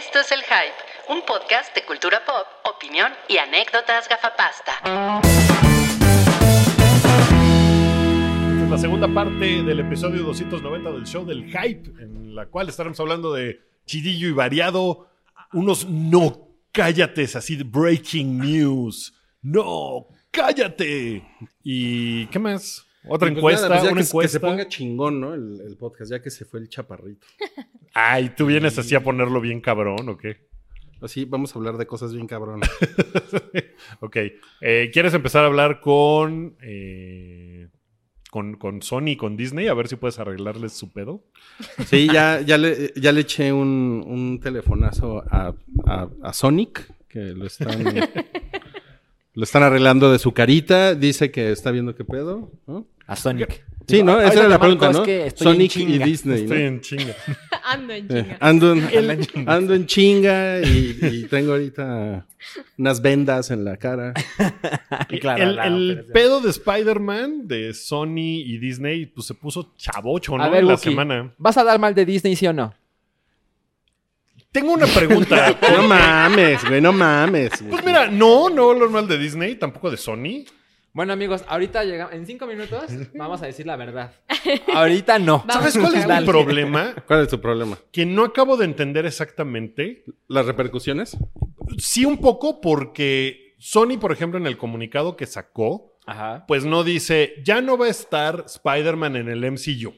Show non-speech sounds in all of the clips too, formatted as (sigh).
Esto es El Hype, un podcast de cultura pop, opinión y anécdotas gafapasta. Esta es la segunda parte del episodio 290 del show del Hype, en la cual estaremos hablando de chidillo y variado, unos no cállates, así de breaking news. No, cállate. ¿Y qué más? Otra pues encuesta, nada, pues ya una que, que encuesta. se ponga chingón, ¿no? El, el podcast, ya que se fue el chaparrito. (laughs) Ay, ¿tú vienes así a ponerlo bien cabrón o qué? Así vamos a hablar de cosas bien cabronas. (laughs) ok. Eh, ¿Quieres empezar a hablar con, eh, con, con Sony y con Disney? A ver si puedes arreglarles su pedo. Sí, ya, (laughs) ya, le, ya le eché un, un telefonazo a, a- a Sonic, que lo están, lo están arreglando de su carita. Dice que está viendo qué pedo. ¿no? A Sonic. Sí, ¿no? Esa era la pregunta, es ¿no? Sonic y. Disney, ¿no? Estoy en chinga. (laughs) Ando en Eh, chinga. ando, en, (laughs) ando en chinga y, y tengo ahorita unas vendas en la cara. (laughs) Claro, el pedo de Spider-Man de Sony y Disney pues se puso chavocho, ¿no? A ver, en la Wookie, semana. ¿vas a dar mal de Disney, sí o no? Tengo una pregunta. (laughs) No mames, güey, no mames. güey. pues mira, no, no lo normal de Disney, tampoco de Sony. Bueno, amigos, ahorita llegamos. En cinco minutos vamos a decir la verdad. (laughs) Ahorita no. ¿Sabes cuál es mi problema? (laughs) ¿Cuál es tu problema? Que no acabo de entender exactamente. ¿Las repercusiones? Sí, un poco porque Sony, por ejemplo, en el comunicado que sacó, Ajá. pues no dice, ya no va a estar Spider-Man en el MCU.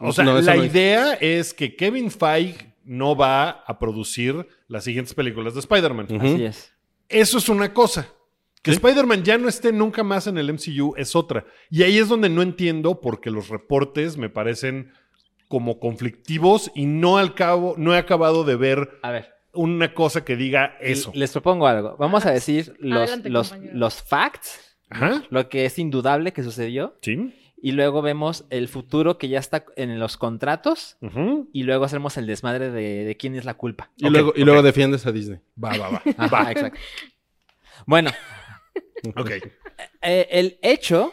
O sea, No, la no es. idea es que Kevin Feige no va a producir las siguientes películas de Spider-Man. Así es. Eso es una cosa. Que Sí. Spider-Man ya no esté nunca más en el MCU es otra. Y ahí es donde no entiendo porque los reportes me parecen como conflictivos y no al cabo, no he acabado de ver A ver. una cosa que diga eso. Les propongo algo. Vamos a decir los, Adelante, los, los facts, Ajá. lo que es indudable que sucedió, Sí. Y luego vemos el futuro que ya está en los contratos, y luego hacemos el desmadre de, de quién es la culpa. Y, luego, y luego defiendes a Disney. Va, va, va. Ajá, va. exacto. Bueno, (laughs) Ok. Eh, el hecho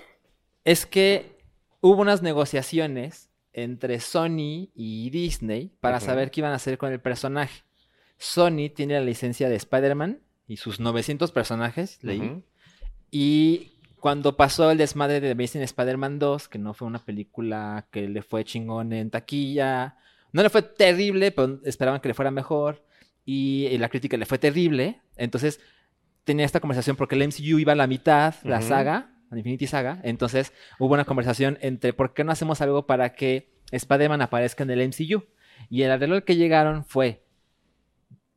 es que hubo unas negociaciones entre Sony y Disney para saber qué iban a hacer con el personaje. Sony tiene la licencia de Spider-Man y sus 900 personajes, leí. Y cuando pasó el desmadre de Amazing Spider-Man 2, que no fue una película que le fue chingón en taquilla, no le fue terrible, pero esperaban que le fuera mejor. Y, y la crítica le fue terrible. Entonces tenía esta conversación porque el MCU iba a la mitad, la saga, la Infinity Saga. Entonces hubo una conversación entre por qué no hacemos algo para que Spider-Man aparezca en el MCU. Y el arreglo al que llegaron fue: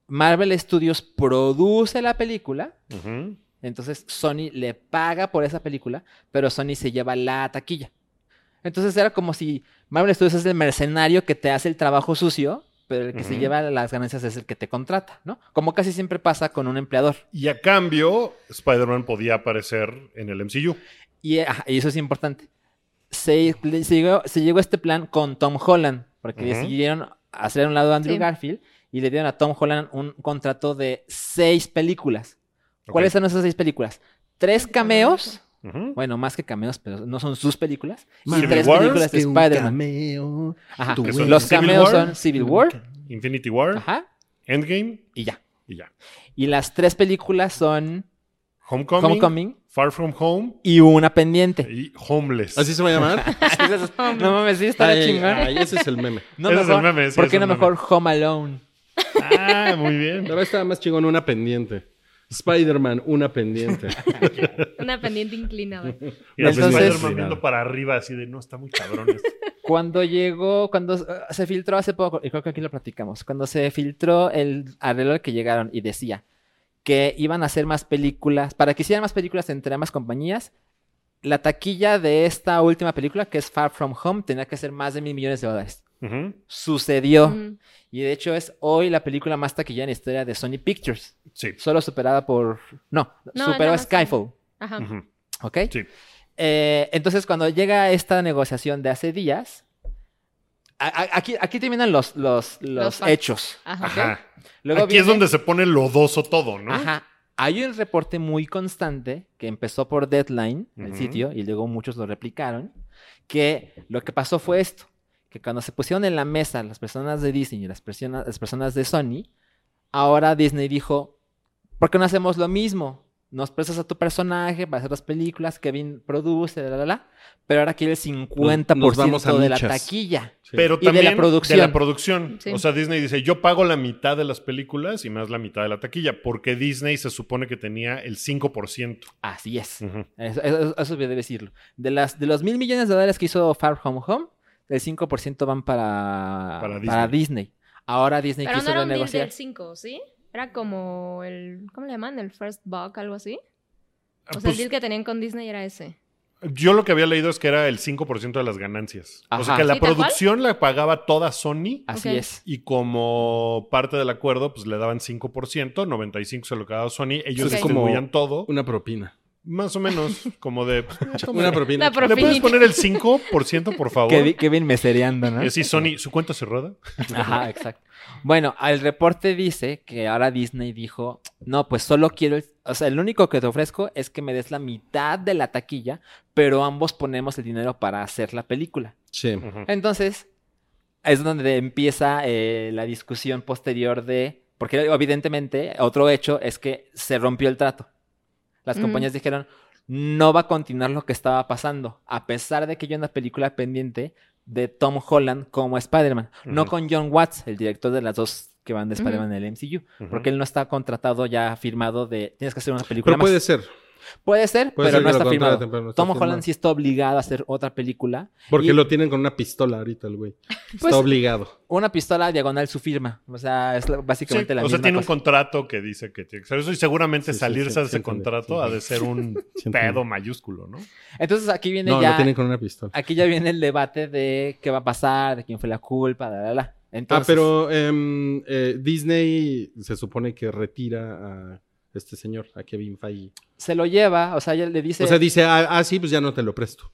Marvel Studios produce la película. Ujú. Entonces Sony le paga por esa película, pero Sony se lleva la taquilla. Entonces era como si Marvel Studios es el mercenario que te hace el trabajo sucio, pero el que se lleva las ganancias es el que te contrata, ¿no? Como casi siempre pasa con un empleador. Y a cambio, Spider-Man podía aparecer en el MCU. Y, ajá, y eso es importante. Se, le- se llegó, se llegó a este plan con Tom Holland, porque decidieron hacer a un lado a Andrew Sí. Garfield y le dieron a Tom Holland un contrato de seis películas. ¿Cuáles son esas seis películas? Tres cameos. Bueno, más que cameos, pero no son sus películas. Y Civil tres War, películas de Spider-Man. Ajá. Los Civil cameos War, son Civil War, Infinity War, ajá, Endgame y ya. y ya. Y las tres películas son Homecoming, Homecoming Far From Home y una pendiente. y Homeless. ¿Así se va a llamar? (laughs) (laughs) no mames, sí, está Ay, chingón. ay, ese es el meme. (laughs) No Ese es el meme, sí, ¿Por qué no meme. mejor Home Alone? Ah, muy La bien. verdad estaba más chingón una pendiente. Spider-Man, una pendiente. (laughs) Una pendiente inclinada. Y Entonces- Spider-Man viendo para arriba así de no está muy cabrón esto". (laughs) Cuando llegó, cuando uh, se filtró hace poco, y creo que aquí lo platicamos, cuando se filtró el arreglo al que llegaron y decía que iban a hacer más películas, para que hicieran más películas entre ambas compañías, la taquilla de esta última película, que es Far From Home, tenía que ser más de mil millones de dólares. Sucedió. Y de hecho es hoy la película más taquillera en la historia de Sony Pictures. Sí. Solo superada por... No, No, superó a Skyfall. Ajá. ¿Ok? Sí. Eh, entonces, cuando llega esta negociación de hace días, a- a- aquí, aquí terminan los, los, los, hechos. Ajá. Ajá. Luego Aquí es donde se pone lodoso todo, ¿no? Ajá. Hay un reporte muy constante que empezó por Deadline, el Ujú. sitio, y luego muchos lo replicaron, que lo que pasó fue esto, que cuando se pusieron en la mesa las personas de Disney y las personas, las personas de Sony, Ahora Disney dijo, ¿por qué no hacemos lo mismo? Nos prestas a tu personaje para hacer las películas, Kevin produce, la, la, la, pero ahora quiere el 50% Nos vamos a de la taquilla. Sí. Pero Y de la también producción. de la producción. Sí. O sea, Disney dice, yo pago la mitad de las películas y más la mitad de la taquilla, porque Disney se supone que tenía el 5%. Así es. Eso, eso, eso debe decirlo. De, las, de los mil millones de dólares que hizo Far Home Home, el 5% van para, Para para Disney. Disney. Ahora Disney Pero no quiso era un deal renegociar. del 5, ¿sí? Era como el. ¿Cómo le llaman? El first buck, algo así. O sea, Pues, el deal que tenían con Disney era ese. yo lo que había leído es que era el 5% de las ganancias. O sea, Ajá. que la producción la pagaba toda Sony. Así es. Y como parte del acuerdo, pues le daban 5%, 95% se lo quedaba Sony. Ellos Ok. Es como distribuían todo. Una propina. Más o menos, (laughs) como de... pues. Una propina. La ¿Le puedes poner el 5%, por favor? Kevin, Kevin mesereando, ¿no? Y así, Sony, ¿su cuenta cerrada? Ajá, exacto. Bueno, el reporte dice que ahora Disney dijo, no, pues solo quiero, el- o sea, el único que te ofrezco es que me des la mitad de la taquilla, pero ambos ponemos el dinero para hacer la película. Sí. Entonces, es donde empieza eh, la discusión posterior de, porque evidentemente otro hecho es que se rompió el trato. Las compañías dijeron, no va a continuar lo que estaba pasando, a pesar de que hay una película pendiente de Tom Holland como Spider-Man, no con John Watts, el director de las dos que van de. Spider-Man en el MCU, porque él no está contratado ya firmado de, tienes que hacer una película Pero más. puede ser. Puede ser, Puede pero ser no está firmado. contraten, pero no está Tom firmado. Holland sí está obligado a hacer otra película. Porque Y- lo tienen con una pistola ahorita el güey. (laughs) Pues- Está obligado. una pistola diagonal su firma. O sea, es básicamente Sí, la o sea, misma tiene un contrato que dice que tiene que ser eso y seguramente Sí, salirse sí, de ese contrato sí. ha de ser un (laughs) pedo mayúsculo, ¿no? Entonces aquí viene No, ya. lo tienen con una pistola. Aquí ya viene el debate de qué va a pasar, de quién fue la culpa, la, la, la. Entonces, ah, pero em, eh, Disney se supone que retira a este señor, a Kevin Feige. se lo lleva, o sea, ella le dice. O sea, dice, ah, ah, sí, pues ya no te lo presto.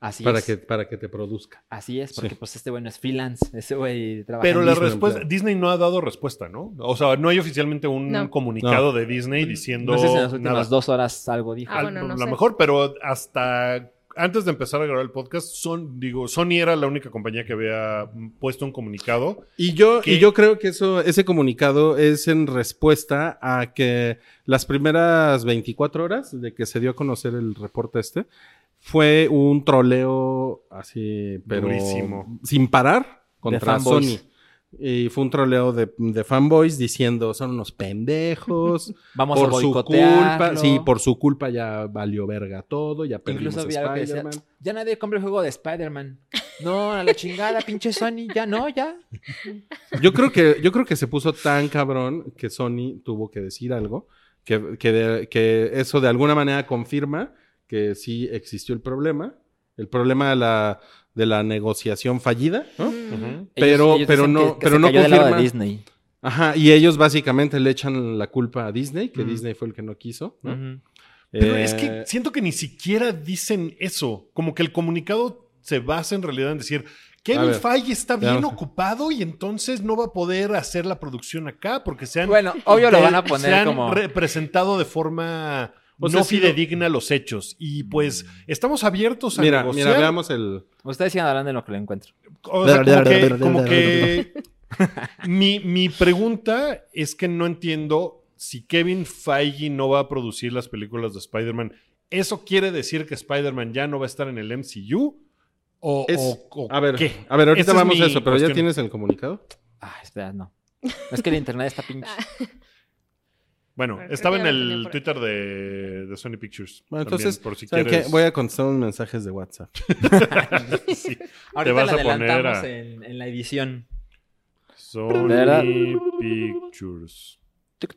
así Para es. que, para que te produzca. Así es, porque Sí. pues este güey no es freelance. Ese güey trabaja. Pero en la Disney. respuesta. Disney no ha dado respuesta, ¿no? O sea, no hay oficialmente un No. comunicado de Disney diciendo No sé si en las últimas nada. dos horas algo dijo. Ah, Al- bueno, no a lo mejor, pero hasta antes de empezar a grabar el podcast, son, digo, Sony era la única compañía que había puesto un comunicado. Y yo, y yo creo que eso, ese comunicado es en respuesta a que las primeras 24 horas de que se dio a conocer el reporte este, fue un troleo así, pero Durísimo. sin parar contra. Sony. Y fue un troleo de, de fanboys diciendo, son unos pendejos, (laughs) Vamos a por su boicotearlo. culpa, sí, por su culpa ya valió verga todo, ya perdimos Incluso había decía, Spider-Man. ya nadie compra el juego de Spider-Man. No, a la chingada, pinche Sony, ya no, ya. Yo creo que, yo creo que se puso tan cabrón que Sony tuvo que decir algo, que, que, de- que eso de alguna manera confirma que sí existió el problema, el problema de la, de la negociación fallida, ¿no? Pero- pero dicen no- que- que pero se no de confirma. Disney. Ajá, y ellos básicamente le echan la culpa a Disney, que. Disney fue el que no quiso, ¿no? Pero Eh, es que siento que ni siquiera dicen eso. Como que el comunicado se basa en realidad en decir, Kevin ver, Feige está bien ocupado y entonces no va a poder hacer la producción acá porque se han, Bueno, obvio lo van a se poner han como... representado de forma O sea, no sí fidedigna los hechos. Y pues estamos abiertos a Mira, negociar. mira, veamos el... Ustedes sigan hablando de lo que lo encuentro. O sea, como que, como que (laughs) mi, mi pregunta es que no entiendo si Kevin Feige no va a producir las películas de Spider-Man. ¿Eso quiere decir que Spider-Man ya no va a estar en el MCU? ¿O, Es- o- o A ver, qué? a ver, ahorita Esa es vamos a eso, pero ya tienes el comunicado. Ah, espera, no. Es que el internet está pinche. (laughs) Bueno, estaba en el Twitter de, de, Sony Pictures. Entonces. Voy a contestar unos mensajes de WhatsApp. sí. Te vas a poner. En, en, la edición. Sony. Pictures. Yo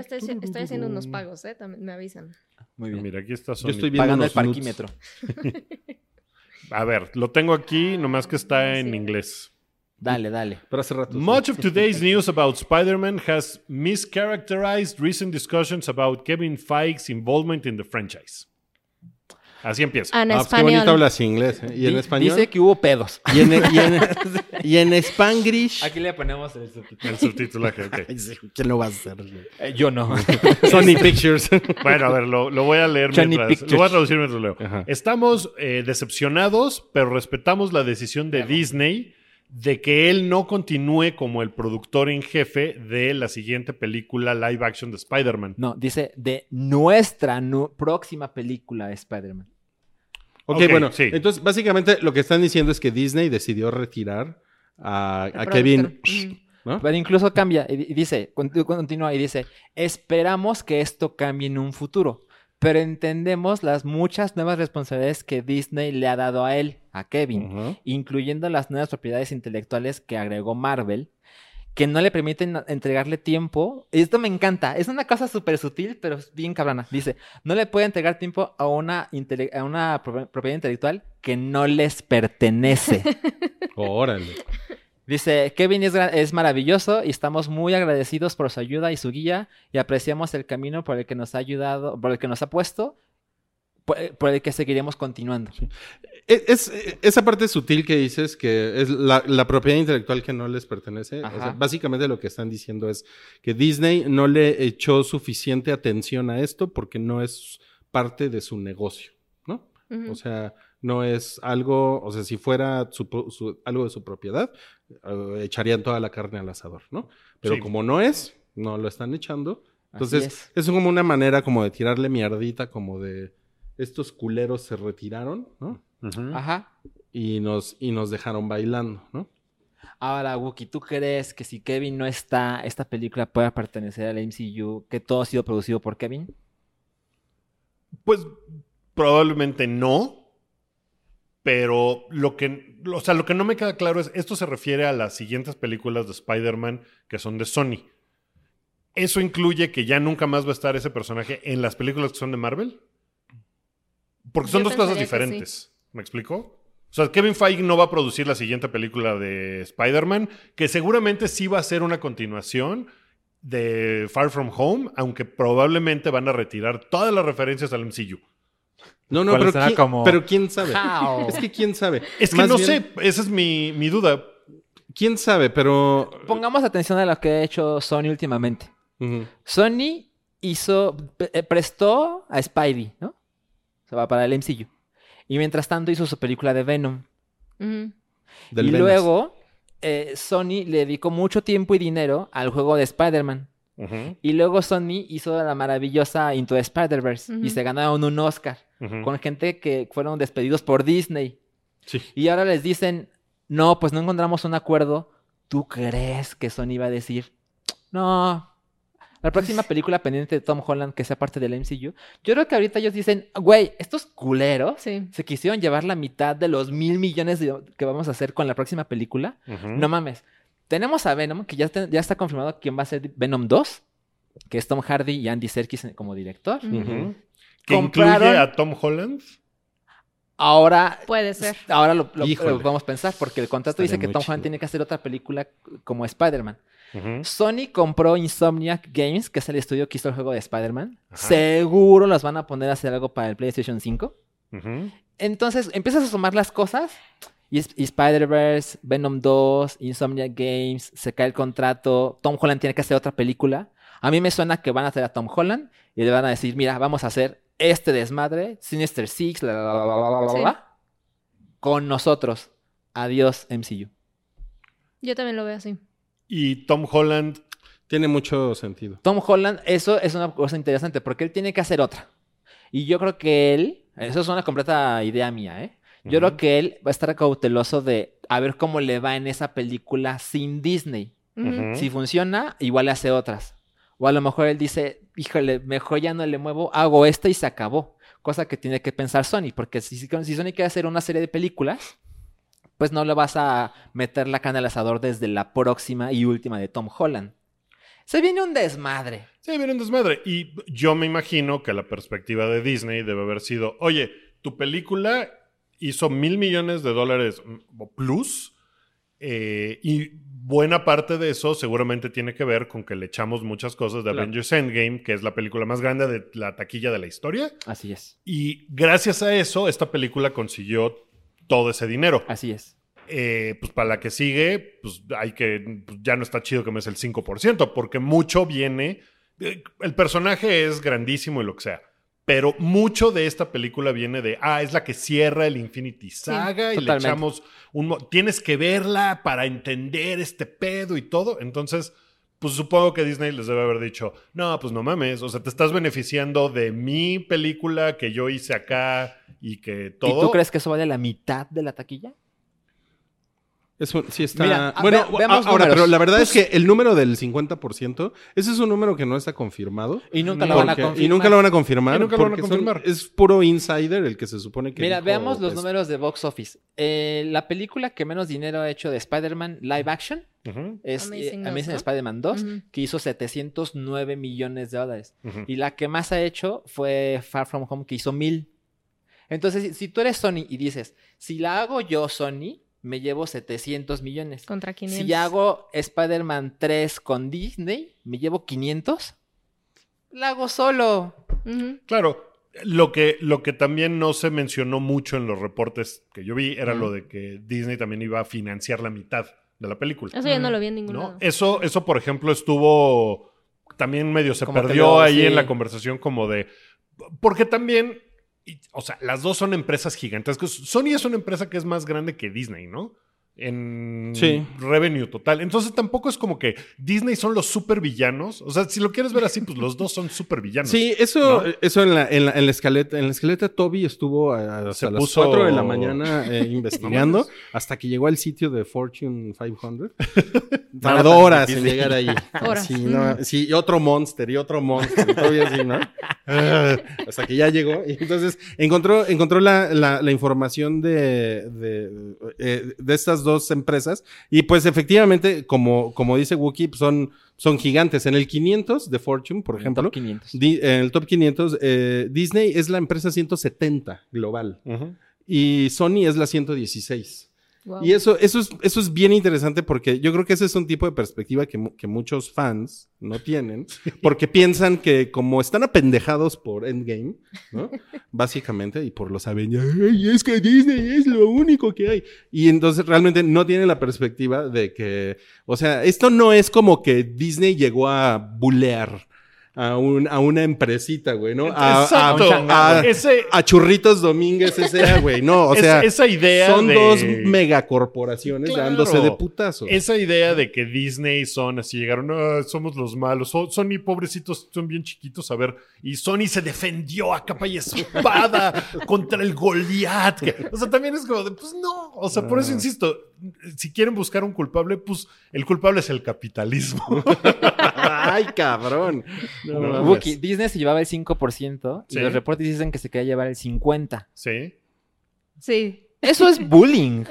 estoy, haciendo unos pagos, ¿eh? También me avisan. Muy bien. Mira, aquí está Sony. Yo estoy pagando el parquímetro. a ver, lo tengo aquí, nomás que está en inglés. Dale, dale. Pero hace rato. Much of today's news about Spider-Man has mischaracterized recent discussions about Kevin Feige's involvement in the franchise. Así empieza. En Ah, pues qué bonito hablas inglés, ¿eh? ¿Y en Di- español? Dice que hubo pedos. Y en, y en, (laughs) y en Spanglish. Aquí le ponemos el subtítulo. El subtitulaje, ok. (laughs) Ay, sí, ¿Quién lo va a hacer? Eh, yo no. (laughs) Sony Pictures. Bueno, a ver, lo, lo voy a leer Johnny mientras. Pictures. Lo voy a traducir mientras leo. Ajá. Estamos eh, decepcionados, pero respetamos la decisión de Disney de que él no continúe como el productor en jefe de la siguiente película live action de Spider-Man. No, dice de nuestra nu- próxima película de Spider-Man. Ok, Ok, bueno, sí. entonces básicamente lo que están diciendo es que Disney decidió retirar a, Kevin. ¿no? Pero incluso cambia y, dice, conti- continúa y dice, esperamos que esto cambie en un futuro, pero entendemos las muchas nuevas responsabilidades que Disney le ha dado a él, a Kevin, incluyendo las nuevas propiedades intelectuales que agregó Marvel, que no le permiten entregarle tiempo. Y esto me encanta, es una cosa súper sutil, pero es bien cabrona. Dice, no le puede entregar tiempo a una, a una pro- propiedad intelectual que no les pertenece. (laughs) Órale. Dice, Kevin es, es maravilloso y estamos muy agradecidos por su ayuda y su guía y apreciamos el camino por el que nos ha ayudado, por el que nos ha puesto, por, por el que seguiremos continuando. Es, es- esa parte sutil que dices que es la, la propiedad intelectual que no les pertenece. o sea, básicamente lo que están diciendo es que Disney no le echó suficiente atención a esto porque no es parte de su negocio, ¿no? Ujú. O sea, no es algo, o sea, si fuera su algo de su propiedad, eh, echarían toda la carne al asador, ¿no? Pero Sí. como no es, no lo están echando. Entonces, es. como una manera como de tirarle mierdita, como de estos culeros se retiraron, ¿no? Ajá. Y nos, y nos dejaron bailando, ¿no? Ahora, Wookie, ¿tú crees que si Kevin no está, esta película pueda pertenecer al MCU, que todo ha sido producido por Kevin? Pues probablemente no. Pero lo que, o sea, lo que no me queda claro es, esto se refiere a las siguientes películas de Spider-Man que son de Sony. ¿Eso incluye que ya nunca más va a estar ese personaje en las películas que son de Marvel? Porque son Yo dos cosas diferentes. ¿Me explico? O sea, Kevin Feige no va a producir la siguiente película de Spider-Man, que seguramente sí va a ser una continuación de Far From Home, aunque probablemente van a retirar todas las referencias al MCU. No, no, ¿Cuál pero, ¿quién, como- pero quién sabe. How? Es que quién sabe. Es que Más no bien, sé, esa es mi, mi duda. ¿Quién sabe? Pero... Pongamos atención a lo que ha hecho Sony últimamente. Sony hizo, eh, prestó a Spidey, ¿no? O sea, va para el MCU. Y mientras tanto hizo su película de Venom. Y luego eh, Sony le dedicó mucho tiempo y dinero al juego de Spider-Man. Y luego Sony hizo la maravillosa Into the Spider-Verse y se ganaron un Oscar con gente que fueron despedidos por Disney. Sí. Y ahora les dicen, no, pues no encontramos un acuerdo. ¿Tú crees que Sony va a decir, no, la próxima película pendiente de Tom Holland que sea parte del MCU? Yo creo que ahorita ellos dicen, güey, estos culeros Sí. se quisieron llevar la mitad de los mil millones de- que vamos a hacer con la próxima película. No mames. Tenemos a Venom, que ya, está- ya está confirmado quién va a ser Venom 2, que es Tom Hardy y Andy Serkis como director. Ujú. Que Compraron- incluye a Tom Holland. Ahora, Puede ser. ahora lo, lo- lo podemos pensar, porque el contrato Estaría dice que Tom Holland tiene que hacer otra película como Spider-Man. Sony compró Insomniac Games, que es el estudio que hizo el juego de Spider-Man. Seguro los van a poner a hacer algo para el PlayStation 5. Ujú. Entonces empiezas a sumar las cosas. Y Spider-Verse, Venom 2, Insomniac Games, se cae el contrato. Tom Holland tiene que hacer otra película. A mí me suena que van a hacer a Tom Holland y le van a decir: Mira, vamos a hacer este desmadre, Sinister Six, la, la, la, la, la, la, Sí. la, con nosotros. Adiós, MCU. Yo también lo veo así. Y Tom Holland. Tiene mucho sentido. Tom Holland, eso es una cosa interesante porque él tiene que hacer otra. Y yo creo que él, eso es una completa idea mía, ¿eh? Yo creo que él va a estar cauteloso de a ver cómo le va en esa película sin Disney. Si funciona, igual le hace otras. O a lo mejor él dice, híjole, mejor ya no le muevo, hago esta y se acabó. Cosa que tiene que pensar Sony, porque si, si Sony quiere hacer una serie de películas, pues no le vas a meter la cana al asador desde la próxima y última de Tom Holland. Se viene un desmadre. Sí, viene un desmadre. Y yo me imagino que la perspectiva de Disney debe haber sido: oye, tu película hizo mil millones de dólares mm, plus. eh, y buena parte de eso seguramente tiene que ver con que le echamos muchas cosas de Claro. Avengers Endgame, que es la película más grande de la taquilla de la historia. Así es. Y gracias a eso, esta película consiguió todo ese dinero. Así es. Eh, pues para la que sigue, pues hay que. pues, ya no está chido que me des el 5%, porque mucho viene. eh, El personaje es grandísimo y lo que sea. Pero mucho de esta película viene de, ah, es la que cierra el Infinity Saga y le echamos un... Tienes que verla para entender este pedo y todo. Entonces, pues supongo que Disney les debe haber dicho, no, pues no mames, o sea, te estás beneficiando de mi película que yo hice acá y que todo... ¿Y tú crees que eso vale la mitad de la taquilla? Eso sí está. Mira, bueno, ve- ahora, números. pero la verdad Pues- es que el número del 50%, ese es un número que no está confirmado. Y nunca lo van a confirmar. y nunca lo van a confirmar. Y nunca lo van a porque son- confirmar. es puro insider el que se supone que. Mira, dijo, veamos los pues, números de box office. Eh, la película que menos dinero ha hecho de Spider-Man live action es Amazing Amazing, Amazing ¿no? Spider-Man 2, Ujú. que hizo 709 millones de dólares. Y la que más ha hecho fue Far From Home, que hizo mil. Entonces, si, si tú eres Sony y dices, si la hago yo, Sony, me llevo 700 millones. Contra 500. Si hago Spider-Man 3 con Disney, me llevo 500. La hago solo. Claro, lo que, lo que también no se mencionó mucho en los reportes que yo vi era lo de que Disney también iba a financiar la mitad de la película. Eso ya no lo vi en ningún ¿no? lado. Eso, eso, por ejemplo, estuvo también medio se Como perdió ahí sí. en la conversación como de... Porque también, y- o sea, las dos son empresas gigantescas. Sony es una empresa que es más grande que Disney, ¿no? En Sí. revenue total. Entonces tampoco es como que Disney son los super villanos. O sea, si lo quieres ver así, pues los dos son super villanos. Sí, eso, ¿no? eso en la, en, la, en la escaleta, en la escaleta Toby estuvo a- hasta Se las puso- 4 de la mañana eh, (laughs) investigando hasta que llegó al sitio de Fortune 500. (laughs) Nada Tardó horas en llegar ahí. (laughs) Horas. Sí, no, sí, y otro monster y otro monster. y todavía así, ¿no? Hasta que ya llegó. Y entonces encontró, encontró la, la- la información de, de, eh, de estas dos empresas. Y pues efectivamente, como, como dice Wookie, pues, son, son gigantes. En el 500 de Fortune, por En ejemplo, top 500. Di- en el top 500, eh, Disney es la empresa 170 global y Sony es la 116. Wow. Y eso, eso, es, eso es bien interesante porque yo creo que ese es un tipo de perspectiva que, que muchos fans no tienen, (laughs) porque piensan que como están apendejados por Endgame, ¿no? (laughs) Básicamente, y por los Avengers, "Ay, es que Disney es lo único que hay. Y entonces realmente no tienen la perspectiva de que, o sea, esto no es como que Disney llegó a bulear a, un, a una empresita, güey, ¿no? A, Exacto. a- a- Ese- a Churritos Domínguez S.A., güey. No, o (laughs) sea, esa idea son de- dos megacorporaciones Claro. dándose de putazos. Esa idea de que Disney son así, llegaron, "Ah, somos los malos, So- Sony pobrecitos, son bien chiquitos, a ver, y Sony se defendió a capa y espada (laughs) contra el Goliat. que- o sea, también es como de, pues no, o sea, por eso Ah. insisto, si quieren buscar un culpable, pues el culpable es el capitalismo. (laughs) Ay, cabrón. No, No, mames. Wookie, Disney se llevaba el 5% Sí. y los reportes dicen que se quería llevar el 50%. ¿Sí? Sí. Eso es bullying.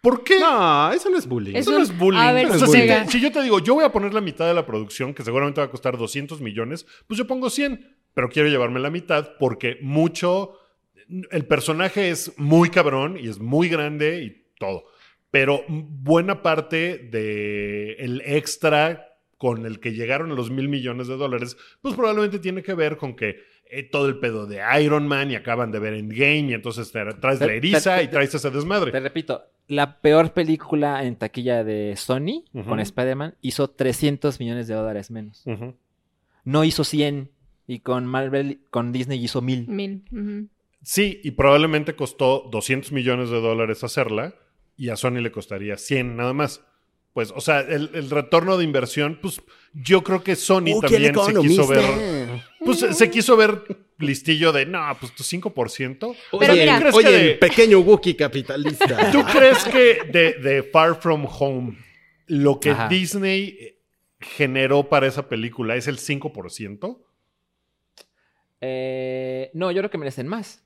¿Por qué? No, eso no es bullying. Es Eso no es bullying. a ver O sea, si si, llega. te- si yo te digo, yo voy a poner la mitad de la producción, que seguramente va a costar 200 millones, pues yo pongo 100, pero quiero llevarme la mitad porque mucho, el personaje es muy cabrón y es muy grande y todo, pero buena parte de el extra con el que llegaron a los mil millones de dólares, pues probablemente tiene que ver con que eh, todo el pedo de Iron Man y acaban de ver Endgame y entonces te traes la Te- eriza te- y traes ese Te desmadre. repito, la peor película en taquilla de Sony con Spider-Man hizo 300 millones de dólares menos. No hizo 100 y con Marvel, con Disney hizo 1000. Mil. Sí, y probablemente costó 200 millones de dólares hacerla y a Sony le costaría 100 nada más. Pues, o sea, el, el retorno de inversión, pues yo creo que Sony Uh, también ¿quién se quiso ver. economista? Pues se- quiso ver listillo de, no, pues tu 5%. Pero oye, mira- ¿Tú crees oye, que de- el pequeño Wookiee capitalista. (laughs) ¿Tú crees que de, de Far From Home lo que Ajá. Disney generó para esa película es el 5%? Eh, no, yo creo que merecen más.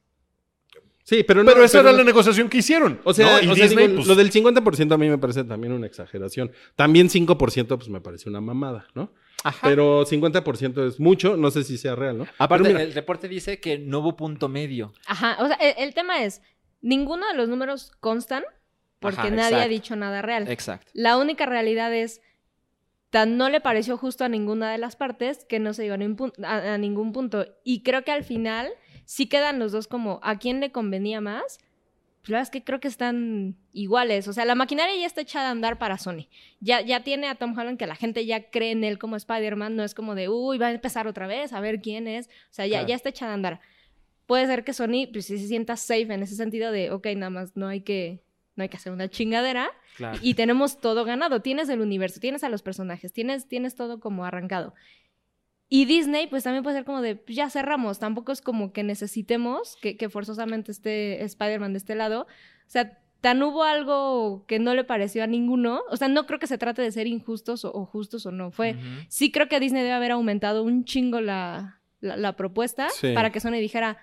Sí, pero no. Pero esa era no- la negociación que hicieron. O sea, ¿no? Y o sea, Disney, digo, pues, lo del 50% a mí me parece también una exageración. También 5% pues me parece una mamada, ¿no? Ajá. Pero 50% es mucho, no sé si sea real, ¿no? Aparte, Pero mira, el reporte dice que no hubo punto medio. Ajá. O sea, el, el tema es, ninguno de los números constan porque Ajá, nadie ha dicho nada real. Exacto. La única realidad es, tan no le pareció justo a ninguna de las partes que no se llegó a ningún punto. Y creo que al final sí quedan los dos como, ¿a quién le convenía más? pues la verdad es que creo que están iguales. O sea, la maquinaria ya está echada a andar para Sony. Ya, ya tiene a Tom Holland que la gente ya cree en él como Spider-Man. No es como de, uy, va a empezar otra vez, a ver quién es. O sea, ya, Claro. ya está echada a andar. Puede ser que Sony, pues sí se sienta safe en ese sentido de, ok, nada más no hay que, no hay que hacer una chingadera. Claro. Y tenemos todo ganado. Tienes el universo, tienes a los personajes, tienes, tienes todo como arrancado. Y Disney, pues también puede ser como de, pues, ya cerramos. Tampoco es como que necesitemos que, que forzosamente esté Spider-Man de este lado. O sea, tan hubo algo que no le pareció a ninguno. O sea, no creo que se trate de ser injustos o, o justos o no. Fue, sí creo que Disney debe haber aumentado un chingo la, la, la propuesta Sí. para que Sony dijera,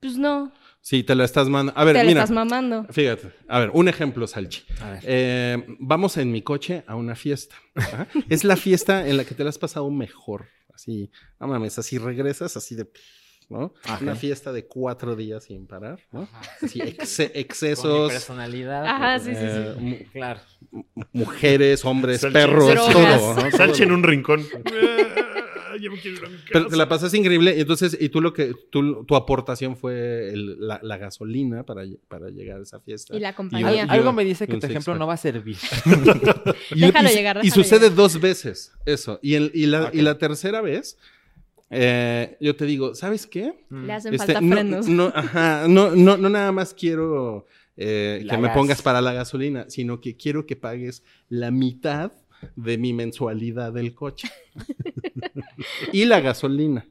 pues no, Sí, te la estás mandando. A ver, te la estás mamando. Fíjate. A ver, un ejemplo, Salchi. A ver. Eh, vamos en mi coche a una fiesta. (laughs) Es la fiesta en la que te la has pasado mejor. Así, no mames, así regresas, así de. ¿no? Ajá. Una fiesta de cuatro días sin parar, ¿no? Así, exce- (laughs) Con mi excesos, personalidad. Ajá, pues, sí, sí, eh, Claro. mujeres, hombres, perros, Drogas. todo. ¿no? Salchi en un rincón. (laughs) Ah, ya me quiero ir a mi Pero te la pasas increíble y entonces, y tú lo que, tú, tu aportación fue el- la, la gasolina para, para llegar a esa fiesta. Y la Y compañía. yo- Algo me dice y que tu ejemplo no va a servir. (laughs) (laughs) Y, Déjalo y- llegar, y déjalo sucede llegar. dos veces eso. Y, el- y la, y la tercera vez, eh, yo te digo, ¿sabes qué? Le hacen Este, falta no, frenos. No, ajá, no, no, no nada más quiero eh, que me gas. pongas para la gasolina, sino que quiero que pagues la mitad de mi mensualidad del coche. (laughs) y la gasolina.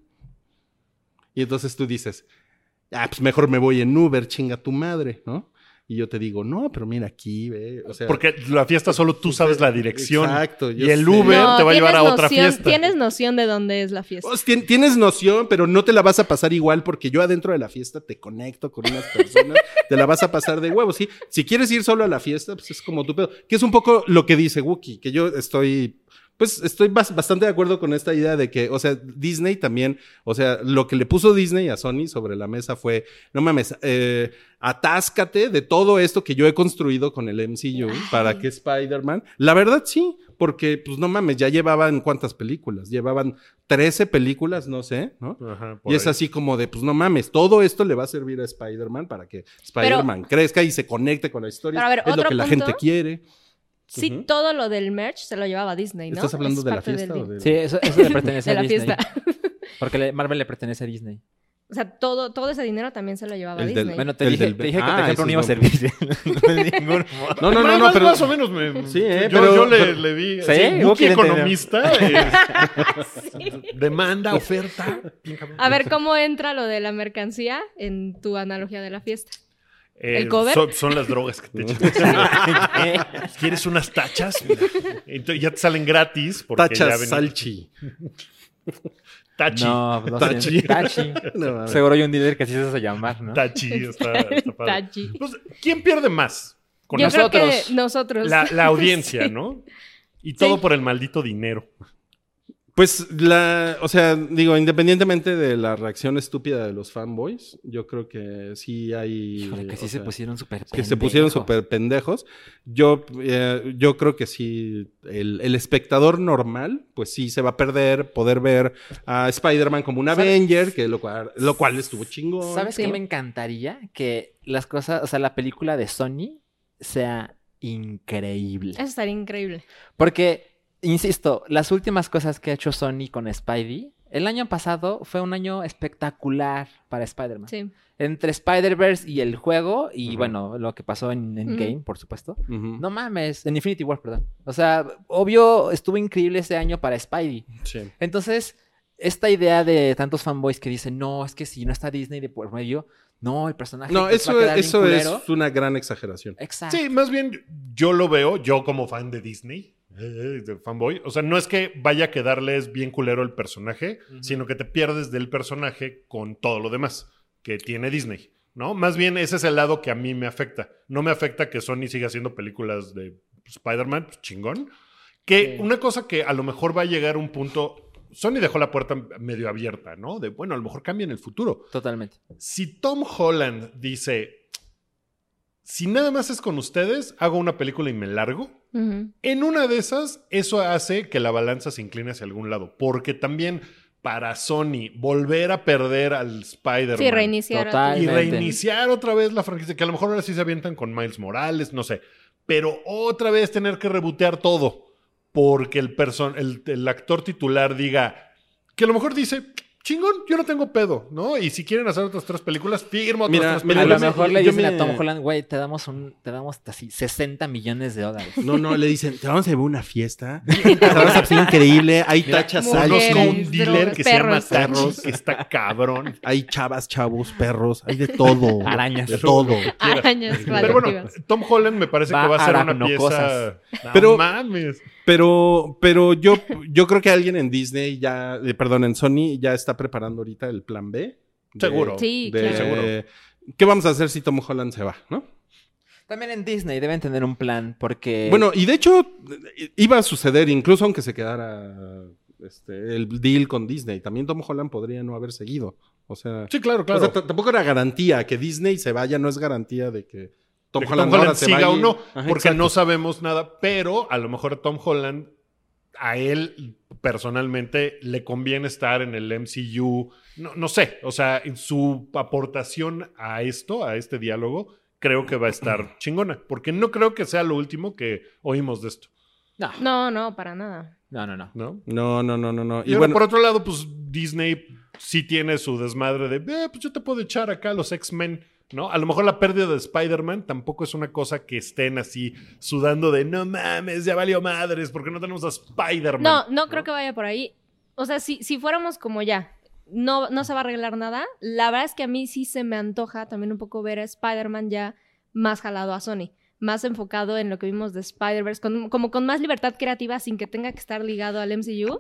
Y entonces tú dices, ah, pues mejor me voy en Uber, chinga tu madre, ¿no? Y yo te digo, no, pero mira aquí, ve. O sea, Porque la fiesta solo tú sabes la dirección. Exacto. Y el sé. Uber te va a llevar a tienes otra noción- fiesta. Tienes noción de dónde es la fiesta. Pues, tien- tienes noción, pero no te la vas a pasar igual porque yo adentro de la fiesta te conecto con unas personas, te la vas a pasar de huevos, ¿sí? Si quieres ir solo a la fiesta, pues es como tu pedo. Que es un poco lo que dice Wookie, que yo estoy, pues estoy bas- bastante de acuerdo con esta idea de que, o sea, Disney también, o sea, lo que le puso Disney a Sony sobre la mesa fue, no mames, eh, atáscate de todo esto que yo he construido con el MCU para que Spider-Man, la verdad sí, porque pues no mames, ya llevaban cuántas películas, llevaban 13 películas, no sé, ¿no? Ajá, Y es ahí. así como de, pues no mames, todo esto le va a servir a Spider-Man para que Spider-Man crezca y se conecte con la historia. Pero a ver, es lo que la gente quiere. Sí, todo lo del merch se lo llevaba Disney, ¿no? ¿Estás hablando Es de la fiesta o deal. de...? Sí, eso, eso (laughs) le pertenece De a la Disney. fiesta. (laughs) Porque Marvel le pertenece a Disney. O sea, todo, todo ese dinero también se lo llevaba El del- Disney. Bueno, te dije, del- te dije que Ah, ejemplo no iba a servir. No, no, no, Más- no, más- pero... Más o menos me. (laughs) Sí, eh, yo, pero- yo le, pero- le vi. Sí, le entendió. economista. eh, Demanda, oferta. A ver cómo entra lo de la mercancía en tu analogía de la fiesta. Eh, ¿El cover? Son, son las drogas que te echan. (laughs) ¿Quieres unas tachas? Entonces ya te salen gratis. Porque ya Tachas ven- salchi. Tachi. No, no Tachi. sé. Tachi. No. Seguro hay un dealer que así se hace llamar, ¿no? Tachi. Está, está padre. Tachi. Pues, ¿Quién pierde más? Con Yo nosotros. creo que nosotros. La, la (laughs) audiencia, Sí. ¿no? Y todo Sí. por el maldito dinero. Pues la, o sea, digo, independientemente de la reacción estúpida de los fanboys, yo creo que sí hay... Híjole, que sí se pusieron súper que se pusieron pendejos. súper pendejos. Yo, eh, yo creo que sí, el, el espectador normal, pues sí se va a perder poder ver a Spider-Man como un ¿Sabes? Avenger, que lo cual, lo cual estuvo chingón. ¿Sabes Sí. qué me encantaría? Que las cosas, o sea, la película de Sony sea increíble. Eso estaría increíble. Porque, insisto, las últimas cosas que ha hecho Sony con Spidey, el año pasado fue un año espectacular para Spider-Man. Sí. Entre Spider-Verse y el juego, y bueno, lo que pasó en Endgame, por supuesto. No mames, en Infinity War, perdón. O sea, obvio, estuvo increíble ese año para Spidey. Sí. Entonces, esta idea de tantos fanboys que dicen, no, es que si no está Disney de por medio, no, el personaje No, pues, va a eso, eso culero". es una gran exageración. Exacto. Sí, más bien yo lo veo, yo como fan de Disney, eh, de fanboy. O sea, no es que vaya a quedarles bien culero el personaje, sino que te pierdes del personaje con todo lo demás que tiene Disney. ¿No? Más bien ese es el lado que a mí me afecta. No me afecta que Sony siga haciendo películas de Spider-Man, pues, chingón. Que Sí. una cosa que a lo mejor va a llegar a un punto. Sony dejó la puerta medio abierta, ¿no? De bueno, a lo mejor cambia en el futuro. Totalmente. Si Tom Holland dice, si nada más es con ustedes, hago una película y me largo, En una de esas, eso hace que la balanza se incline hacia algún lado, porque también para Sony volver a perder al Spider-Man. Sí, reiniciar. y reiniciar otra vez la franquicia, que a lo mejor ahora sí se avientan con Miles Morales, no sé, pero otra vez tener que rebotear todo porque el, person el, el actor titular diga que a lo mejor dice, chingón, yo no tengo pedo, ¿no? Y si quieren hacer otras tres películas, firmo otras Mira, tres mira, a películas. lo me- mejor le dicen me- a Tom Holland, güey, te damos un, te damos así 60 millones de dólares. No, no, le dicen, te vamos a llevar una fiesta. (laughs) Te vas a pasar increíble. Hay tachas mujeres, Conozco un dealer que se llama que está cabrón. (laughs) hay chavas, chavos, perros, hay de todo. Arañas. De todo. Arañas Pero bueno. Tom Holland me parece Va que va a ser una pieza. No Pero- mames. Pero, pero yo, yo creo que alguien en Disney ya, eh, perdón, en Sony ya está preparando ahorita el plan B. de- Seguro. Sí, de- claro. Seguro. ¿Qué vamos a hacer si Tom Holland se va, no? También en Disney deben tener un plan porque... Bueno, y de hecho, iba a suceder, incluso aunque se quedara este, el deal con Disney, también Tom Holland podría no haber seguido. O sea, Sí, claro, o claro. sea, t- tampoco era garantía que Disney se vaya, no es garantía de que Tom De que Holland, Tom ahora Holland se siga vaya. o no, Ajá, porque exacto. no sabemos nada, pero a lo mejor Tom Holland, a él personalmente le conviene estar en el MCU, no, no sé, o sea, en su aportación a esto, a este diálogo, creo que va a estar (clears throat) chingona, porque no creo que sea lo último que oímos de esto, No, No, no, para nada. no, no. no. ¿no? No, no, no, no, no. Y, bueno, por otro lado, pues Disney sí tiene su desmadre de, eh, pues yo te puedo echar acá a los X-Men, ¿no? A lo mejor la pérdida de Spider-Man tampoco es una cosa que estén así sudando de, no mames, ya valió madres, porque no tenemos a Spider-Man. No, no creo que vaya por ahí. O sea, si, si fuéramos como ya, no, no se va a arreglar nada. La verdad es que a mí sí se me antoja también un poco ver a Spider-Man ya más jalado a Sony. Más enfocado en lo que vimos de Spider-Verse, con- como con más libertad creativa sin que tenga que estar ligado al MCU.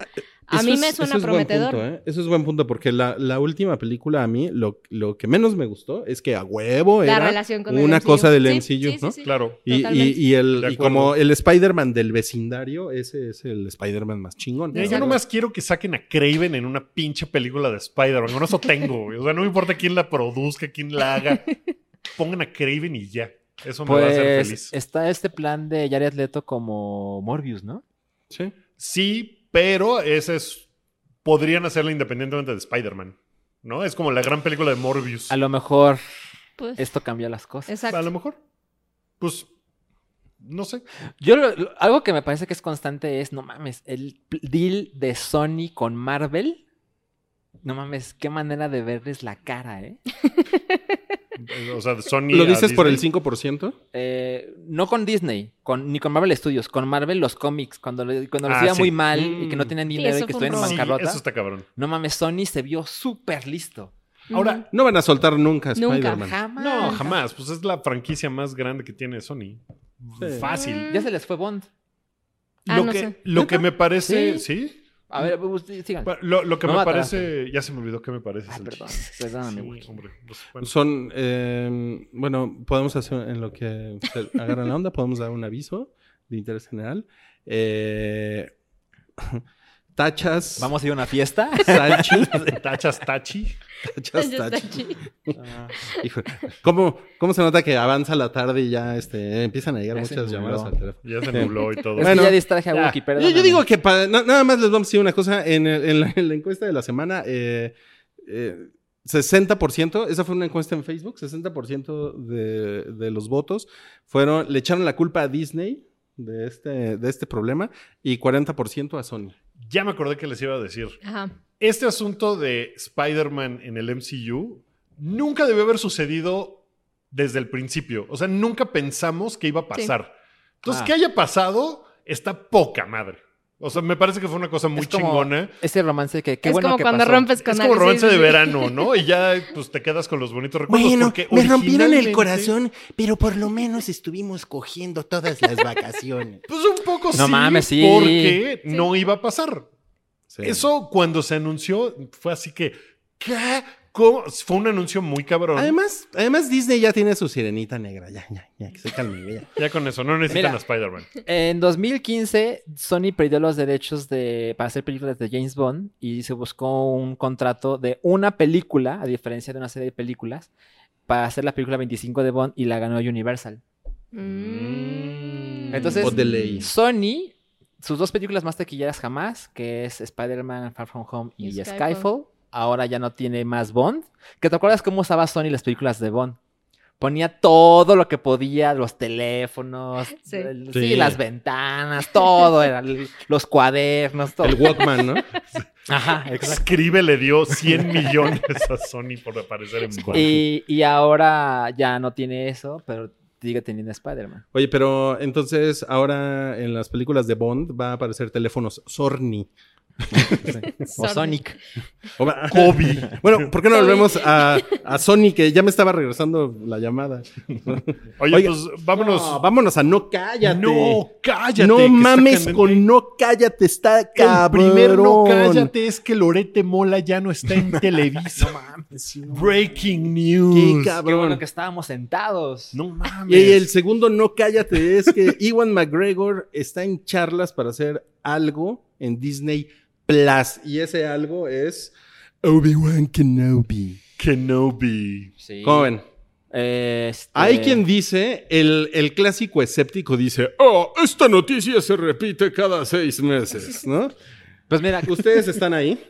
A Eso mí es- me eso suena es buen prometedor. punto, ¿eh? Eso es buen punto, porque la, la última película a mí, lo, lo que menos me gustó es que a huevo La era relación con el una MCU. cosa del Sí, MCU, sí, sí, ¿no? sí. Claro. Y, y, Totalmente. y el, y como el Spider-Man del vecindario, ese es el Spider-Man más chingón. Mira, yo nomás quiero que saquen a Craven en una pinche película de Spider-Man. Con eso tengo, güey. O sea, no me importa quién la produzca, quién la haga. (laughs) Pongan a Craven y ya. Eso me va a hacer Pues feliz. está este plan de Jared Leto como Morbius, ¿no? Sí. Sí, pero ese es. Podrían hacerla independientemente de Spider-Man. ¿No? Es como la gran película de Morbius. A lo mejor Pues, esto cambió las cosas. exacto. A lo mejor. Pues. No sé. Yo lo- lo- algo que me parece que es constante es, no mames, el deal de Sony con Marvel. No mames, qué manera de verles la cara, ¿eh? (laughs) O sea, Sony. ¿Lo dices por el Disney. 5%? Eh, no con Disney, con, ni con Marvel Studios, con Marvel los cómics, cuando, cuando les Ah, iba sí. muy mal y Mm. que no tenían Sí, dinero y eso que estuvieron en. Sí, bancarrota. eso está cabrón. No mames, Sony se vio súper listo. Ahora, No van a soltar nunca a Spider-Man. Jamás. no, jamás. Pues es la franquicia más grande que tiene Sony. Sí. Fácil. Ya se les fue Bond. Ah, lo no que, sé. lo que me parece. Sí. A ver, ustedes sigan. Lo, lo que No me me parece. Ya se me olvidó qué me parece. Ay, perdón, perdóname, Sí, güey. hombre. Pues, bueno. Son, eh, bueno, podemos hacer en lo que se agarran la onda, podemos dar un aviso de interés general. Eh, tachas, Vamos a ir a una fiesta. (laughs) salchi, Tachas Tachi. tachas, tachi. Hijo, ¿cómo, ¿Cómo se nota que avanza la tarde y ya este, empiezan a llegar Ya muchas llamadas al teléfono? Ya se nubló y todo. Es Bueno, que ya distraje a ya. Wookie, Yo, perdón. yo digo que pa- na- nada más les vamos a decir una cosa. En, el- en la, en la encuesta de la semana, eh, eh, 60%, esa fue una encuesta en Facebook, 60% de, de los votos fueron, le echaron la culpa a Disney de este, de este problema y 40% a Sony. Ya me acordé que les iba a decir. Ajá. Este asunto de Spider-Man en el MCU nunca debió haber sucedido desde el principio. O sea, nunca pensamos que iba a pasar. Entonces, Ah. que haya pasado está poca madre. O sea, me parece que fue una cosa muy Es como chingona. Ese romance que qué es bueno como que cuando pasó. rompes con Es como romance sí, de sí. verano, (laughs) ¿no? Y ya pues te quedas con los bonitos recuerdos. Bueno, porque me rompieron el corazón, pero por lo menos estuvimos cogiendo todas las vacaciones. (laughs) Pues un poco No sí, mames, sí. porque Sí. no iba a pasar. Sí. Eso cuando se anunció fue así que, ¿qué? ¿Cómo? Fue un anuncio muy cabrón. Además, además Disney ya tiene su sirenita negra. Ya, ya, ya, que se calme. Ya. (laughs) ya con eso, no necesitan Mira. a Spider-Man. En 2015, Sony perdió los derechos de, para hacer películas de James Bond y se buscó un contrato de una película, a diferencia de una serie de películas, para hacer la película 25 de Bond y la ganó Universal. Mm. Entonces. Sony sus dos películas más taquilleras jamás, que es Spider-Man Far From Home y, Y Skyfall. Skyfall. Ahora ya no tiene más Bond. ¿Que te acuerdas cómo usaba Sony las películas de Bond? Ponía todo lo que podía, los teléfonos, (laughs) Sí. el- Sí. sí, las ventanas, todo, era, los cuadernos, todo. El Walkman, ¿no? (laughs) Ajá, exacto. Escribe le dio 100 millones a Sony por aparecer en Bond. Y, y ahora ya no tiene eso, pero sigue teniendo Spider-Man. Oye, pero entonces ahora en las películas de Bond va a aparecer teléfonos Sorny. (laughs) O Sonic. O Kobe. Bueno, ¿por qué no volvemos a, a Sony? Que ya me estaba regresando la llamada. Oye, Oiga, pues vámonos. No, vámonos a No Cállate. No, cállate. No mames con No Cállate, está El cabrón. primer no cállate es que Lorete Mola ya no está en (laughs) Televisa. Breaking Qué news. Qué bueno cabrón. que estábamos sentados. No mames. Y el segundo No Cállate es que (laughs) Iwan McGregor está en charlas para hacer algo en Disney Plus. Y ese algo es Obi-Wan Kenobi. Kenobi. Sí. ¿Cómo ven? Este- Hay quien dice, el, el clásico escéptico dice, oh, esta noticia se repite cada seis meses, ¿no? Pues mira, ¿Ustedes están ahí?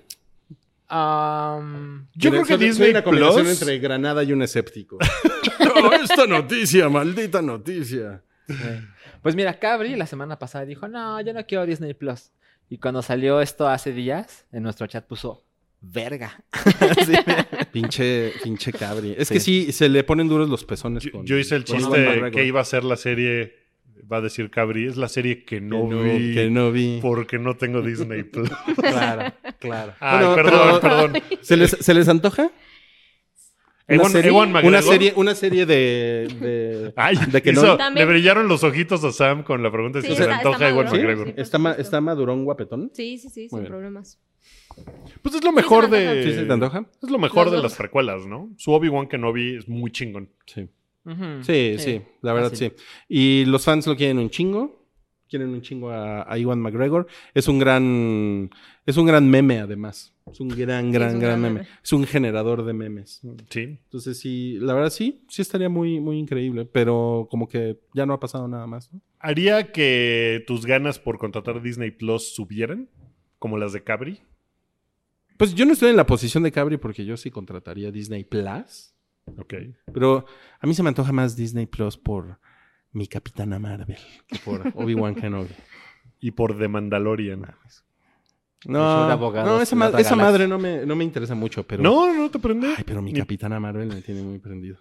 am, Yo creo que Soy- soy Disney una combinación Plus- entre Granada y un escéptico. (laughs) oh, esta noticia, maldita noticia. pues mira, Cabri la semana pasada dijo, no, yo no quiero Disney Plus. Y cuando salió esto hace días, en nuestro chat puso, verga. (laughs) Sí. (laughs) Pinche, pinche cabri. Es que sí, se le ponen duros los pezones. Yo, con- yo hice el chiste que iba a ser la serie, va a decir Cabri, es la serie que Que no, no, vi que no vi. porque no tengo Disney Plus. (laughs) claro, claro. Ay, Bueno, perdón, pero- perdón. ¿Se les, ¿Se les antoja? Una Ewan- serie, Ewan una serie, una serie de, de, (laughs) Ay, de que hizo- no. le brillaron los ojitos a Sam con la pregunta de si se le antoja está Ewan. McGregor. Sí. ¿Está, ma- ¿Está madurón guapetón? Sí, sí, sí, sin bien. problemas. Pues es lo mejor de. ¿Sí se te antoja? Es lo mejor Los de dos. las precuelas, ¿no? Su Obi-Wan Kenobi es muy chingón. Sí. Sí, sí, la verdad sí. Y los fans lo quieren un chingo. Quieren un chingo a, a Iwan McGregor. Es un gran. Es un gran meme, además. Es un gran, gran, un gran gran meme. meme. Es un generador de memes. Sí. Entonces, sí, la verdad sí, sí estaría muy, muy increíble. Pero como que ya no ha pasado nada más. ¿no? ¿Haría que tus ganas por contratar Disney Plus subieran? Como las de Cabri. Pues yo no estoy en la posición de Cabri porque yo sí contrataría Disney Plus. Ok. Pero a mí se me antoja más Disney Plus por mi Capitana Marvel que por (laughs) Obi-Wan Kenobi. Y por The Mandalorian. No, un abogado no esa, ma- madre no me, no me interesa mucho, pero... No, no te prende. Ay, pero mi Capitana Marvel me tiene muy prendido.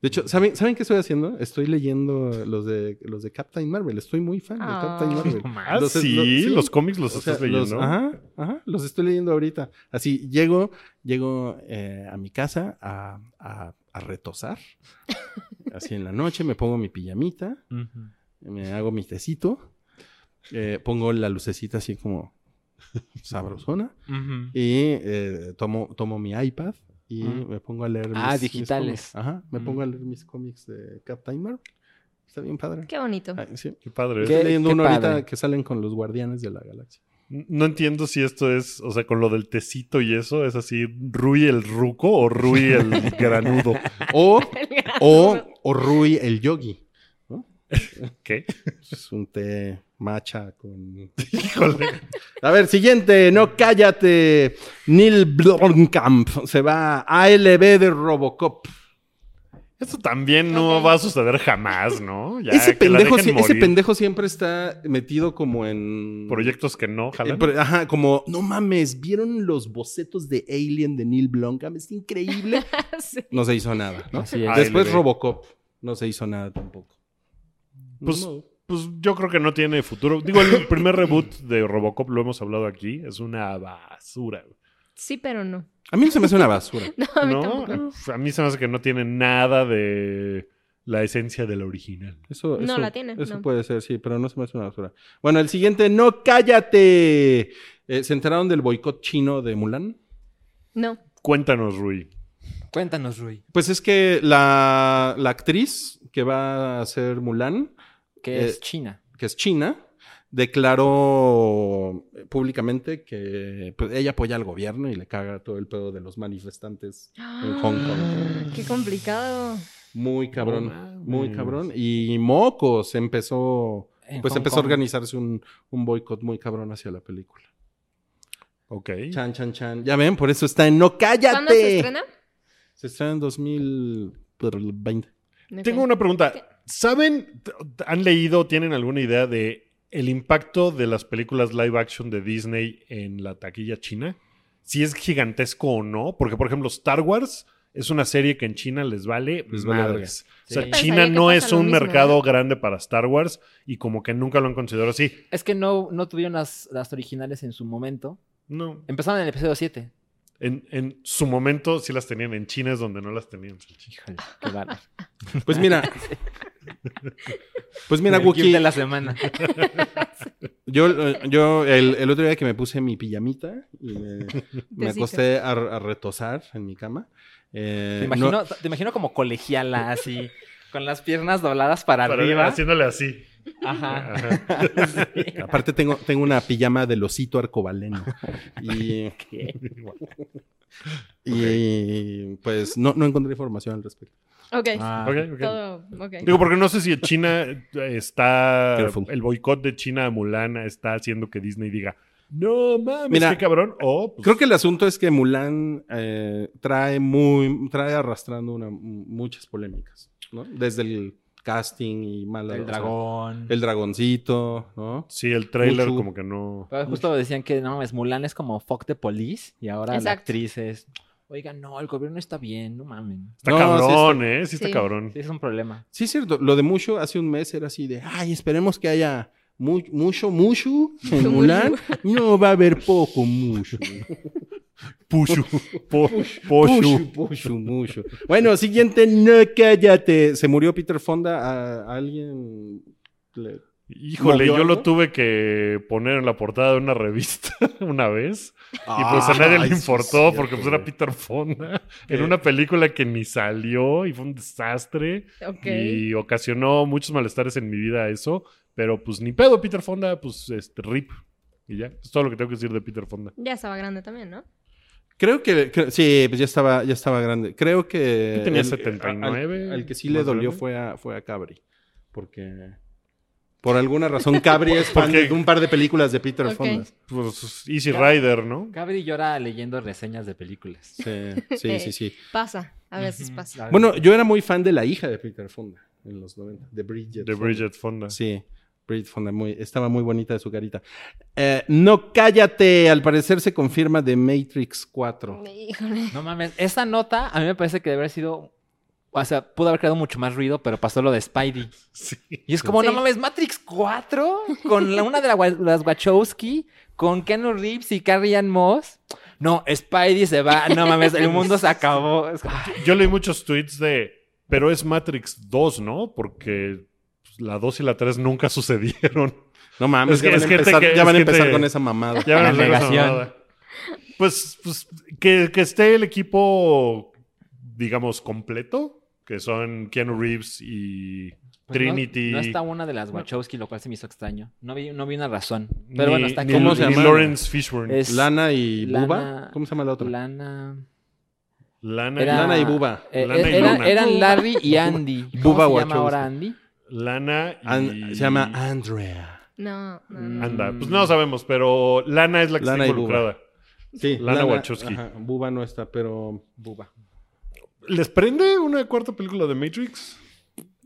De hecho, ¿saben, ¿saben qué estoy haciendo? Estoy leyendo los de, los de Captain Marvel. Estoy muy fan de Ah. Captain Marvel. (laughs) Ah, Entonces, sí, lo- sí. los cómics los O sea, estás los- leyendo. ajá, ajá, los estoy leyendo ahorita. Así, llego, llego eh, a mi casa a, a, a retosar. (laughs) Así en la noche me pongo mi pijamita, me hago mi tecito, eh, pongo la lucecita así como (laughs) sabrosona y eh, tomo, tomo mi iPad y me pongo a leer Ah, mis digitales. cómics. Ajá, me pongo a leer mis cómics de Captain Marvel. Está bien padre. Qué bonito. Ay, sí. Qué padre. ¿Qué? Estoy leyendo uno ahorita que salen con los guardianes de la galaxia. No entiendo si esto es, o sea, con lo del tecito y eso, es así, Rui el ruco o Rui (laughs) el granudo. O, o, o Rui el yogi. ¿No? (laughs) ¿Qué? Es un té matcha con... (laughs) Híjole. A ver, siguiente. No cállate. Neil Blomkamp se va a ALB de Robocop. Esto también no va a suceder jamás, ¿no? Ya, ese, que la pendejo, dejen sie- ese morir. pendejo siempre está metido como en... Proyectos que no, Eh, jalan. pero, Ajá, como, no mames, ¿vieron los bocetos de Alien de Neil Blomkamp? Es increíble. (laughs) Sí. No se hizo nada, ¿no? Así es. Después ALB. Robocop. No se hizo nada tampoco. Pues, pues yo creo que no tiene futuro. Digo, el (laughs) primer reboot de Robocop, lo hemos hablado aquí, es una basura. Sí, pero no. A mí no se me hace una basura. (laughs) No, a mí ¿No? tampoco. A mí se me hace que no tiene nada de la esencia del original. Eso, No eso- la tiene, Eso no. puede ser, sí, pero no se me hace una basura. Bueno, el siguiente, no cállate. Eh, ¿Se enteraron del boicot chino de Mulan? No. Cuéntanos, Rui. Cuéntanos, Rui. Pues es que la, la actriz que va a ser Mulan, ¿Qué Eh, es China? que es china, declaró públicamente que pues, ella apoya al gobierno y le caga todo el pedo de los manifestantes en Hong Kong. Qué complicado. Muy cabrón, muy cabrón. Y mocos empezó En pues Hong empezó a organizarse un, un boicot muy cabrón hacia la película. Ok. Chan, chan, chan. Ya ven, por eso está en No Cállate. ¿Cuándo se estrena? Se estrena en 2020. Tengo una pregunta. ¿Saben, han leído, tienen alguna idea de el impacto de las películas live action de Disney en la taquilla china? Si es gigantesco o no. Porque, por ejemplo, Star Wars es una serie que en China les vale Les vale madres. O sea. China no es un mismo, mercado ¿no? grande para Star Wars y como que nunca lo han considerado así. Es que no, no tuvieron las, las originales en su momento. No. Empezaron en el episodio 7. En, en su momento sí las tenían. En China es donde no las tenían. Híjole, qué bárbaro. Pues mira. (laughs) pues mira, El Wookie. de la semana. (laughs) Yo, eh, yo el, el otro día que me puse mi pijamita y me, (laughs) acosté a, a retosar en mi cama. eh, Te no- imagino, te imagino como colegiala, así, con las piernas dobladas para, Para- arriba. Haciéndole así. Ajá. Ajá. (laughs) aparte tengo, tengo una pijama del osito arcobaleno. Y, y pues no, no encontré información al respecto. Ok. Ah, Ok, ok. Todo, ok. Digo, porque no sé si China está. Careful. El boicot de China a Mulan está haciendo que Disney diga. No mames, Mira, qué cabrón. Pues, Creo que el asunto es que Mulan eh, trae muy, trae arrastrando una, muchas polémicas, ¿no? Desde el casting y mala. el dragón. el dragoncito, ¿no? sí, el trailer Mucho. como que no. Pero justo decían que no, es Mulan es como Fuck the Police y ahora la Exacto. actriz es. Oiga, no, el gobierno está bien, no mamen. Está No, cabrón, sí ¿eh? Sí está Sí. cabrón. Sí, es un problema. Sí, es cierto. Lo de Mushu hace un mes era así de, ay, esperemos que haya mu- mucho Mushu en. Mulan. No va a haber poco Mushu. Pushu. Po- Pushu. Pushu, Mushu. Bueno, siguiente, no cállate. Se murió Peter Fonda. ¿A, a alguien le- Híjole, ¿Movió yo lo tuve que poner en la portada de una revista (laughs) una vez. y pues Ah, a nadie le ay, importó porque pues era Peter Fonda (laughs) en ¿Qué? una película que ni salió y fue un desastre. Ok. Y ocasionó muchos malestares en mi vida eso. Pero pues ni pedo, Peter Fonda, pues este, rip. Y ya, es todo lo que tengo que decir de Peter Fonda. Ya estaba grande también, ¿no? Creo que, creo- sí, pues ya estaba, ya estaba grande. Creo que. ¿Qué tenía, el- 79? Al, al que sí le ¿Más dolió grande? fue a, fue a Cabri. Porque. Por alguna razón, Cabri es fan de un par de películas de Peter. Fonda. Pues Easy Rider, ¿no? Cabri llora leyendo reseñas de películas. Sí, sí, sí, sí. Pasa, a veces pasa. Bueno, yo era muy fan de la hija de Peter Fonda en los 90, de Bridget. De Fonda. Bridget Fonda. Sí, Bridget Fonda, muy, estaba muy bonita de su carita. Eh, no cállate, al parecer se confirma de Matrix 4. Híjole. No mames, esa nota a mí me parece que debe haber sido. O sea, pudo haber creado mucho más ruido, pero pasó lo de Spidey. (laughs) Sí. Y es como, Sí. no mames, Matrix 4 con la, una de la las Wachowski, con Keanu Reeves y Carrie Ann Moss. No, Spidey se va, no mames, el mundo se acabó. Yo leí muchos tweets de, pero es Matrix 2, ¿no? Porque pues, la 2 y la 3 nunca (laughs) sucedieron. No mames, Es que- ya van a empezar, que- ya van a es que empezar te- con esa mamada. Ya van a La hacer esa mamada. Pues, pues que, que esté el equipo, digamos, completo, que son Keanu Reeves y pues, Trinity. No, está una de las Wachowski, lo cual se me hizo extraño. No vi, no vi una razón. Pero bueno, está ni, aquí. ¿Cómo se ni llama? Lawrence Fishburne. Es- Lana y Lana- Buba. ¿Cómo se llama la otra? Lana. Lana, Era- Lana y Buba. eh, Lana y eran, Larry y Andy. ¿Cómo Buba se llama Wachowski. ahora Andy? Lana y... An- se llama Andrea. No, no, no. Anda, pues no sabemos, pero Lana es la que Lana está y Buba. involucrada. Sí, Lana Wachowski. ajá, Buba no está, pero Buba. ¿Les prende una cuarta película de Matrix?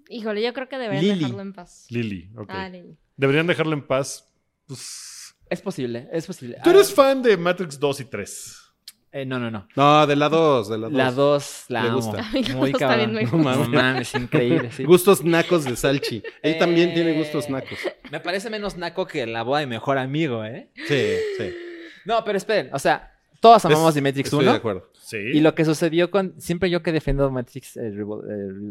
Híjole, yo creo que deberían Lily. dejarlo en paz. Lily, ok. Ah, Lily. Deberían dejarla en paz. Pues, Es posible, es posible. Tú eres Ah, fan de Matrix 2 y 3. eh, no, no, no. No, de la 2, de la 2. La 2 la Le amo. gusta. Muy dos cabrón. No mames, mames, increíble. sí. Gustos nacos de Salchi. Él también Eh, tiene gustos nacos. Me parece menos naco que la boda de mejor amigo, ¿eh? Sí, sí. No, pero esperen, o sea, todos amamos Es- de Matrix Estoy 1. de acuerdo. Sí. Y lo que sucedió con. Siempre yo que defiendo Matrix eh, eh,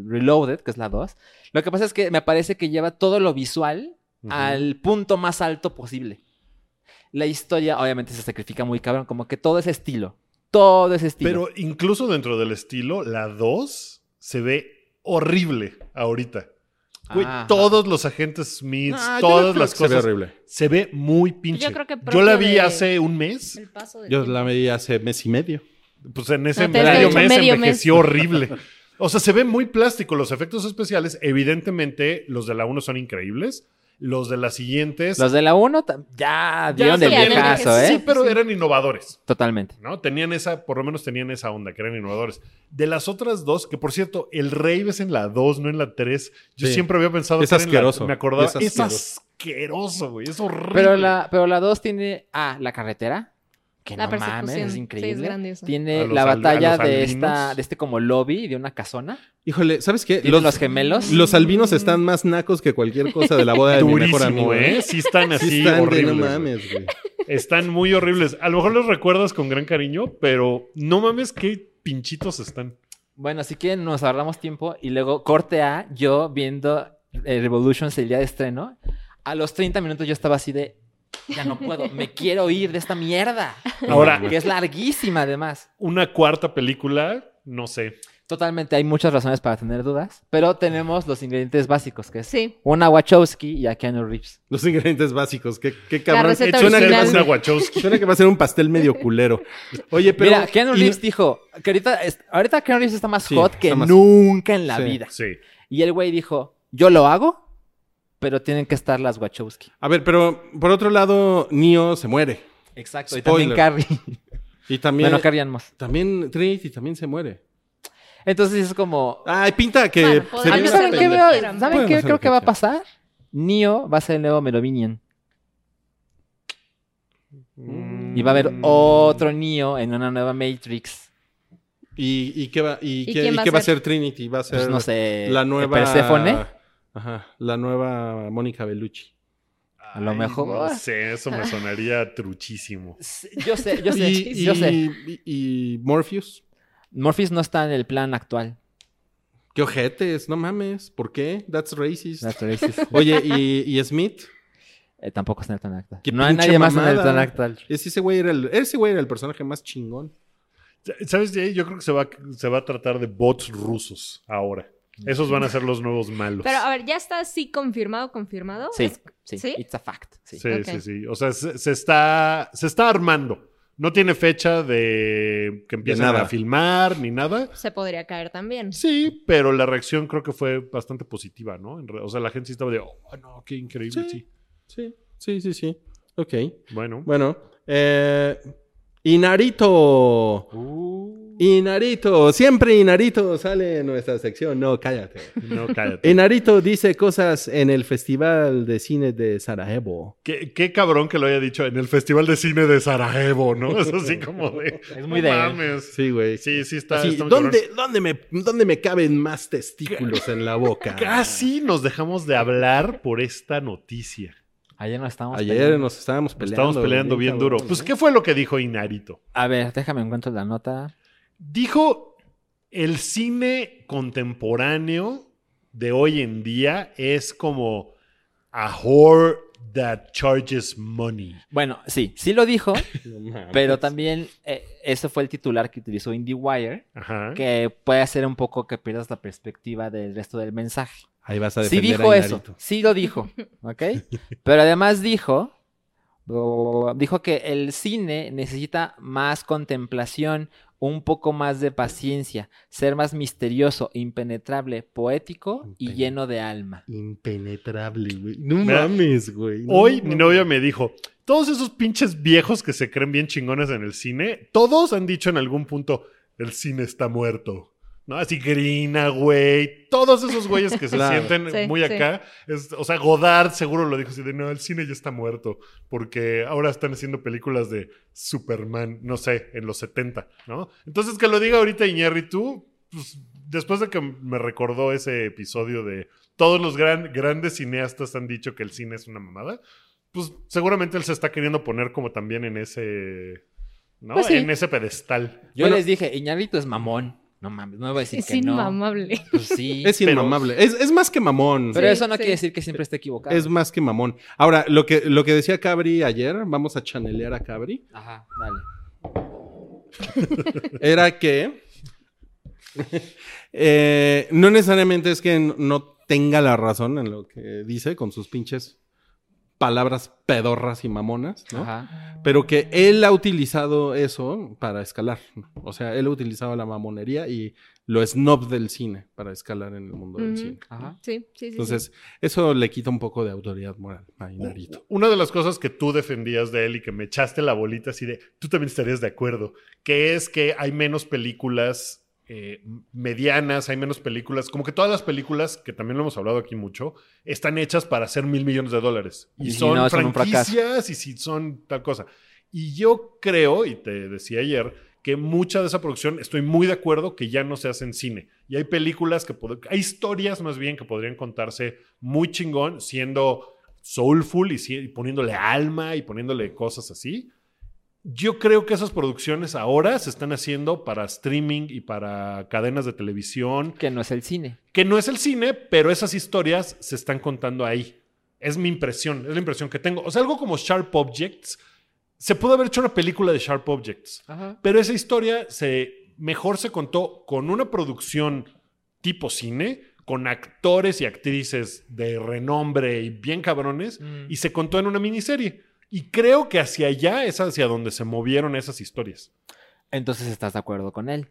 Reloaded, que es la 2, lo que pasa es que me parece que lleva todo lo visual al punto más alto posible. La historia, obviamente, se sacrifica muy cabrón, como que todo ese estilo. Todo ese estilo. Pero incluso dentro del estilo, la 2 se ve horrible ahorita. Güey, Ajá. todos los agentes Smiths, Ah, no todas las que se ve cosas. horrible. Se ve muy pinche. Yo creo que Yo la vi de- hace un mes. El paso del Yo tiempo. la veía hace mes y medio. Pues en ese No, medio mes medio envejeció horrible. (laughs) O sea, se ve muy plástico. Los efectos especiales, evidentemente, los de la 1 son increíbles. Los de las siguientes. Los de la 1 ya dieron sí, del ya dieron viejazo, que ¿eh? Sí, pero eran innovadores. Totalmente. ¿no? Tenían esa, por lo menos tenían esa onda, que eran innovadores. De las otras dos, que por cierto, el rave es en la 2, no en la 3. Yo Sí. siempre había pensado Es que era en la- asqueroso. me acordaba. Es Es asqueroso. asqueroso, güey. Es horrible. Pero la, pero la 2 tiene, ah, la carretera. Que La no mames, persecución. es Sí, increíble. es grandiosa. Tiene la al- batalla de albinos. esta, de este como lobby de una casona. Híjole, ¿sabes qué? Los gemelos. Los albinos están más nacos que cualquier cosa de la boda de mi mejor Durísimo, amigo. ¿eh? Sí están así Sí están de horribles. no mames, güey. Están muy horribles. A lo mejor los recuerdas con gran cariño, pero no mames qué pinchitos están. Bueno, así que nos ahorramos tiempo y luego corte A, yo viendo eh, Revolutions el día de estreno. A los 30 minutos yo estaba así de, ya no puedo, me quiero ir de esta mierda. (laughs) Ahora- que es larguísima además. Una cuarta película, no sé. Totalmente, hay muchas razones para tener dudas, pero tenemos los ingredientes básicos, que es Sí. una Wachowski y a Keanu Reeves. Los ingredientes básicos. Qué, qué cabrón. receta suena, que va a original. ser, Una Wachowski. suena que va a ser un pastel medio culero. Oye, pero. Mira, Keanu y- Reeves dijo que ahorita, ahorita Keanu Reeves está más Sí, hot que más- nunca en la Sí. vida. Sí. Y el güey dijo, yo lo hago, pero tienen que estar las Wachowski. A ver, pero por otro lado, Neo se muere. Exacto, y Spoiler. también Carrie. Y también. bueno, Carrie Ann. También Trinity también se muere. Entonces es como... Ay, pinta que. Bueno, se ¿saben qué, que veo? ¿Saben qué creo que va a pasar? Neo va a ser el nuevo Merovinian. Y va a haber otro Neo en una nueva Matrix. ¿Y, y qué va, y ¿Y qué, quién y va a qué va a ser? ser Trinity? Va a ser Pues no sé. la nueva. Perséfone. Ajá. La nueva Mónica Bellucci. A lo Ay, mejor. No sé, eso me sonaría truchísimo. Yo sé, yo sé, y, yo y- sé. y- y Morpheus. Morpheus no está en el plan actual. Qué ojetes, no mames. ¿Por qué? That's racist. That's racist. (laughs) Oye, ¿y, y Smith? Eh, tampoco está en el plan actual. No hay nadie más en el mamada. plan actual. Ese ese güey era el, ese güey era el personaje más chingón. ¿Sabes, Jay? Yo creo que se va, se va a tratar de bots rusos ahora. Esos van a ser los nuevos malos. Pero a ver, ¿ya está así confirmado, confirmado? Sí, Es- sí, ¿Sí? It's a fact. Sí. Sí, sí, sí. O sea, se, se está, se está armando. No tiene fecha de que empiecen nada. a filmar ni nada. Se podría caer también. Sí, pero la reacción creo que fue bastante positiva, ¿no? En re- O sea, la gente sí estaba de, oh, no, qué increíble, sí. Sí, sí, sí, sí. Ok. Bueno. Bueno. Eh, Inarito. Inarito. Siempre Inarito sale en nuestra sección. No, cállate. No, cállate. Inarito dice cosas en el Festival de Cine de Sarajevo. Qué, qué cabrón que lo haya dicho en el Festival de Cine de Sarajevo, ¿no? Es así (laughs) como de... Es muy no de mames. Sí, güey. Sí, sí está... ¿dónde, dónde, me, ¿Dónde me caben más testículos en la boca? Casi nos dejamos de hablar por esta noticia. Ayer nos estábamos Ayer peleando. nos estábamos Nos peleando. Estamos peleando bien cabrón, duro. Pues. ¿qué fue lo que dijo Inarito? A ver, déjame encuentro la nota. Dijo, el cine contemporáneo de hoy en día es como a whore that charges money. Bueno, sí, sí lo dijo, (laughs) No pero también eh, eso fue el titular que utilizó IndieWire, Ajá. que puede hacer un poco que pierdas la perspectiva del resto del mensaje. Ahí vas a Sí dijo a eso, sí lo dijo, ¿ok? (laughs) Pero además dijo, dijo que el cine necesita más contemplación, un poco más de paciencia, ser más misterioso, impenetrable, poético y lleno de alma. Impenetrable, güey. No Mira, mames, güey. No Hoy mi novia me dijo, todos esos pinches viejos que se creen bien chingones en el cine, todos han dicho en algún punto, el cine está muerto. ¿No? Así Grina, güey. Todos esos güeyes que se Claro. sienten Sí, muy sí. acá. es- o sea, Godard seguro lo dijo así de, no, el cine ya está muerto. Porque ahora están haciendo películas de Superman, no sé, en los 70, ¿no? Entonces que lo diga ahorita Iñárritu, pues después de que me recordó ese episodio de todos los gran- grandes cineastas han dicho que el cine es una mamada, pues seguramente él se está queriendo poner como también en ese, ¿no? Pues sí. En ese pedestal. Yo Bueno. les dije, Iñarrito es mamón. No mames, no voy a decir Es que no. inmamable. Pues sí. (laughs) Es Pero- inmamable. Es, es más que mamón. Pero Sí, eso no sí. quiere decir que siempre esté equivocado. Es más que mamón. Ahora, lo que, lo que decía Cabri ayer, vamos a chanelear a Cabri, Ajá, dale. (laughs) era que (laughs) eh, no necesariamente es que no tenga la razón en lo que dice con sus pinches palabras pedorras y mamonas, ¿no? Ajá. Pero que él ha utilizado eso para escalar. O sea, él ha utilizado la mamonería y lo snob del cine para escalar en el mundo del cine. Ajá. Sí, sí, sí. Entonces, eso le quita un poco de autoridad moral a Inarito. Una de las cosas que tú defendías de él y que me echaste la bolita así de, tú también estarías de acuerdo, que es que hay menos películas eh, medianas, hay menos películas, como que todas las películas, que también lo hemos hablado aquí mucho, están hechas para hacer mil millones de dólares. Y, Y si son no, franquicias y si son tal cosa. Y yo creo, y te decía ayer, que mucha de esa producción, estoy muy de acuerdo que ya no se hace en cine. Y hay películas que, hay historias más bien que podrían contarse muy chingón, siendo soulful y, si- y poniéndole alma y poniéndole cosas así. Yo creo que esas producciones ahora se están haciendo para streaming y para cadenas de televisión, Que no es el cine. que no es el cine, pero esas historias se están contando ahí. Es mi impresión, es la impresión que tengo. O sea, algo como Sharp Objects, se pudo haber hecho una película de Sharp Objects. Ajá. Pero esa historia se, mejor se contó con una producción tipo cine, con actores y actrices de renombre y bien cabrones, Mm. y se contó en una miniserie. Y creo que hacia allá es hacia donde se movieron esas historias. Entonces estás de acuerdo con él.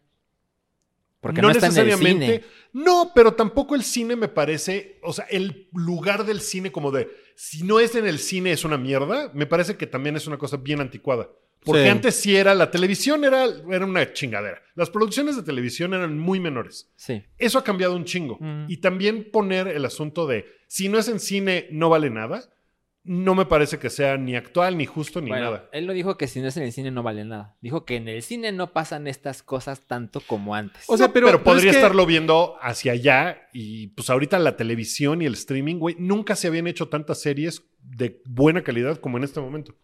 Porque no, no, está en el necesariamente. cine. No, pero tampoco el cine me parece. O sea, el lugar del cine, como de. Si no es en el cine, es una mierda. Me parece que también es una cosa bien anticuada. Porque Sí. antes sí era. La televisión era, era una chingadera. Las producciones de televisión eran muy menores. Sí. Eso ha cambiado un chingo. Mm. Y también poner el asunto de. Si no es en cine, no vale nada. No me parece que sea ni actual, ni justo, ni Bueno, nada. él lo dijo que si no es en el cine no vale nada. Dijo que en el cine no pasan estas cosas tanto como antes. O sea, No, pero- pero, pero podría es que- estarlo viendo hacia allá y pues ahorita la televisión y el streaming, güey, nunca se habían hecho tantas series de buena calidad como en este momento.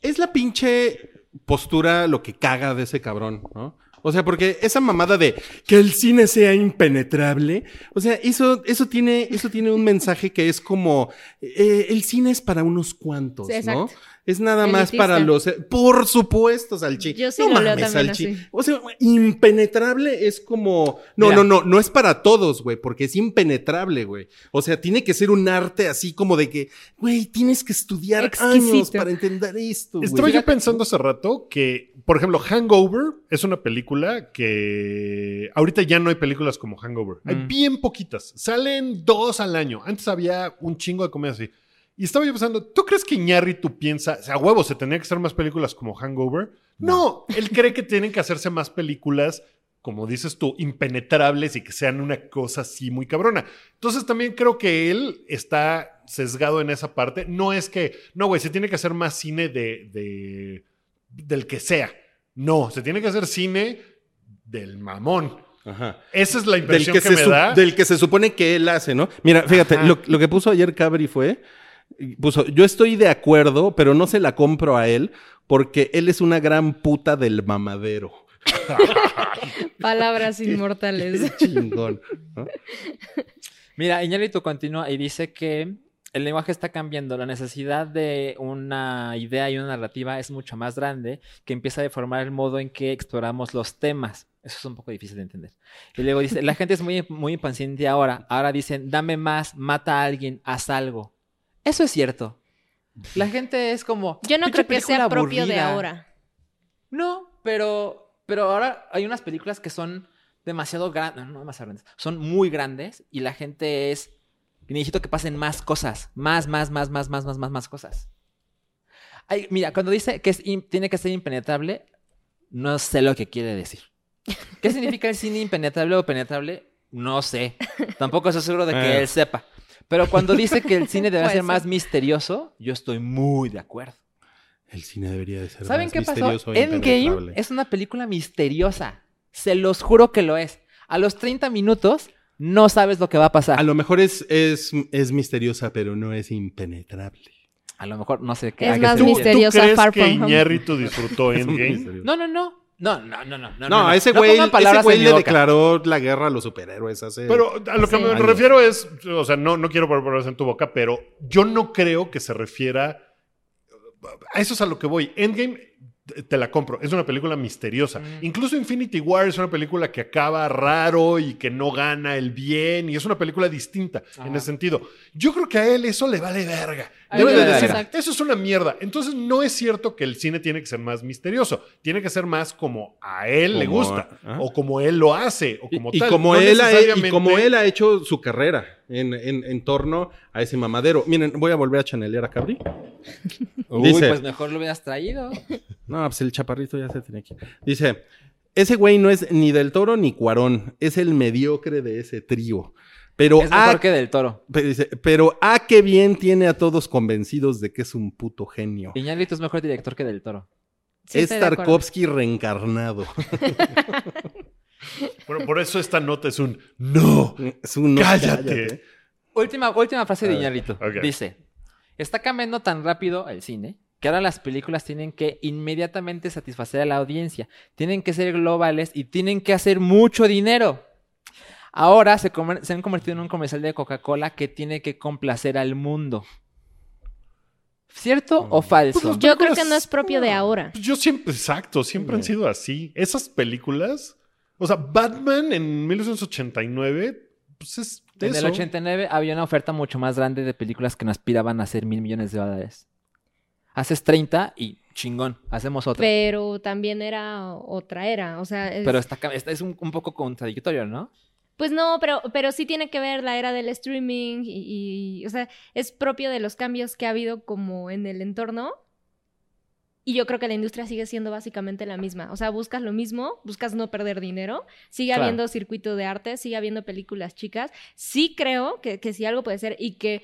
Es la pinche postura lo que caga de ese cabrón, ¿no? O sea, porque esa mamada de que el cine sea impenetrable, o sea, eso, eso, tiene, eso tiene un mensaje que es como, eh, el cine es para unos cuantos, Sí, ¿no? Es nada más para los... eh, Por supuesto, Salchi. Yo sí no lo leo mames, también Salchi. así. O sea, impenetrable es como... No, Mira. no, no, no es para todos, güey, porque es impenetrable, güey. O sea, tiene que ser un arte así como de que, güey, tienes que estudiar años para entender esto, güey. Estaba yo pensando hace rato que, por ejemplo, Hangover es una película que ahorita ya no hay películas como Hangover. Hay Mm. bien poquitas. Salen dos al año. Antes había un chingo de comedia así. Y estaba yo pensando, ¿tú crees que Iñárritu piensa, o sea, a huevo, se tendría que hacer más películas como Hangover? No, él cree que tienen que hacerse más películas, como dices tú, impenetrables y que sean una cosa así muy cabrona. Entonces también creo que él está sesgado en esa parte. No es que, no, güey, se tiene que hacer más cine de, de- del que sea. No, se tiene que hacer cine del mamón. Ajá. Esa es la Del impresión que, que, se me da. del que se supone que él hace, ¿no? Mira, fíjate, lo, lo que puso ayer Cabri fue, puso, yo estoy de acuerdo, pero no se la compro a él porque él es una gran puta del mamadero. (laughs) Palabras inmortales. Es chingón. ¿no? Mira, Iñárritu continúa y dice que el lenguaje está cambiando. La necesidad de una idea y una narrativa es mucho más grande, que empieza a deformar el modo en que exploramos los temas. Eso es un poco difícil de entender. Y luego dice, la gente es muy, muy impaciente ahora. Ahora dicen, dame más, mata a alguien, haz algo. Eso es cierto. La gente es como... Yo no "Pinche creo que sea propio de aburrida". ahora. No, pero, pero ahora hay unas películas que son demasiado grandes, no demasiado grandes, son muy grandes y la gente es, necesito que pasen más cosas, más, más, más, más, más, más, más, más cosas. Ay, mira, cuando dice que es tiene que ser impenetrable, no sé lo que quiere decir. ¿Qué significa el cine impenetrable o penetrable? No sé. Tampoco estoy seguro de que Ah. (laughs) él sepa. Pero cuando dice que el cine (laughs) debe ser ser. más misterioso, yo estoy muy de acuerdo. El cine debería de ser ¿Saben más qué pasó? misterioso e Endgame es una película misteriosa. Se los juro que lo es. A los 30 minutos no sabes lo que va a pasar. A lo mejor es, es, es misteriosa, pero no es impenetrable. A lo mejor no sé qué. Es más ¿Tú, misterioso. misteriosa, tú crees Far que From Home. Iñárritu disfrutó (laughs) Endgame? No, no, no. No, no, no, no. No, No, a ese güey, pongan ese güey le declaró la guerra a los superhéroes hace... Pero a lo que Sí. me refiero es, o sea, no, no quiero poner palabras en tu boca, pero yo no creo que se refiera a eso es a lo que voy. Endgame te- la compro. Es una película misteriosa. Mm. Incluso Infinity War es una película que acaba raro y que no gana el bien y es una película distinta en ese sentido. Yo creo que a él eso le vale verga. Debe de decir, eso es una mierda. Entonces no es cierto que el cine tiene que ser más misterioso. Tiene que ser más como a él le Como- gusta ajá. o como él lo hace o como y tal. como No él ha, y necesariamente- como él ha hecho su carrera en, en- en torno a ese mamadero. Miren, voy a volver a chanelear a Cabri. (laughs) Uy, Dice- pues mejor lo hubieras traído. (laughs) No, pues el chaparrito ya se tenía aquí. Dice, ese güey no es ni del toro ni cuarón, es el mediocre de ese trío. Pero, es ah, mejor que del toro. pero, dice, pero ah, qué bien tiene a todos convencidos de que es un puto genio. Iñárritu es mejor director que del toro. Sí, es. Tarkovsky reencarnado. (laughs) Bueno, por eso esta nota es un no. Es un no, Cállate. Última, última frase de A Iñárritu. Dice, está cambiando tan rápido el cine que ahora las películas tienen que inmediatamente satisfacer a la audiencia. Tienen que ser globales y tienen que hacer mucho dinero. Ahora se, comer- se han convertido en un comercial de Coca-Cola que tiene que complacer al mundo. ¿Cierto o falso? Pues Yo creo que no es propio de ahora. Pues Yo siempre, exacto, siempre han sido así. Esas películas, o sea, Batman en 1989, pues es en eso. el 89 había una oferta mucho más grande de películas que no aspiraban a hacer mil millones de dólares. Haces 30 y chingón, hacemos otra. Pero también era otra era. O sea, es- Pero está, es un, un poco contradictorio, ¿no? Pues no, pero, pero sí tiene que ver la era del streaming y, y, o sea, es propio de los cambios que ha habido como en el entorno. Y yo creo que la industria sigue siendo básicamente la misma. O sea, buscas lo mismo, buscas no perder dinero, sigue Claro. habiendo circuito de arte, sigue habiendo películas chicas. Sí creo que, que si algo puede ser y que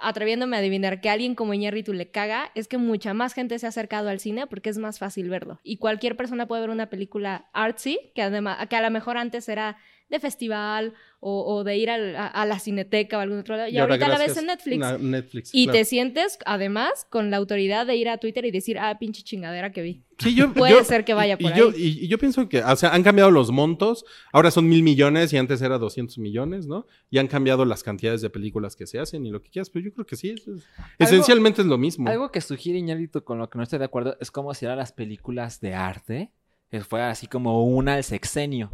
atreviéndome a adivinar que a alguien como Iñárritu le caga, es que mucha más gente se ha acercado al cine porque es más fácil verlo. Y cualquier persona puede ver una película artsy, que, además, que a lo mejor antes era de festival o, o de ir al- a, a la cineteca o algún otro lado. Y, ahora ahorita la ves en Netflix. na- Netflix, y claro. te sientes, además, con la autoridad de ir a Twitter y decir, ah, pinche chingadera que vi. Sí, yo- (laughs) Puede yo- ser que vaya y- por y yo, ahí. y, y yo pienso que, o sea, han cambiado los montos, ahora son mil millones y antes era 200 millones, ¿no? Y han cambiado las cantidades de películas que se hacen y lo que quieras, pero yo creo que sí, es- es- esencialmente es lo mismo. Algo que sugiere Iñárritu con lo que no estoy de acuerdo es como si ahora las películas de arte que fuera así como una al sexenio.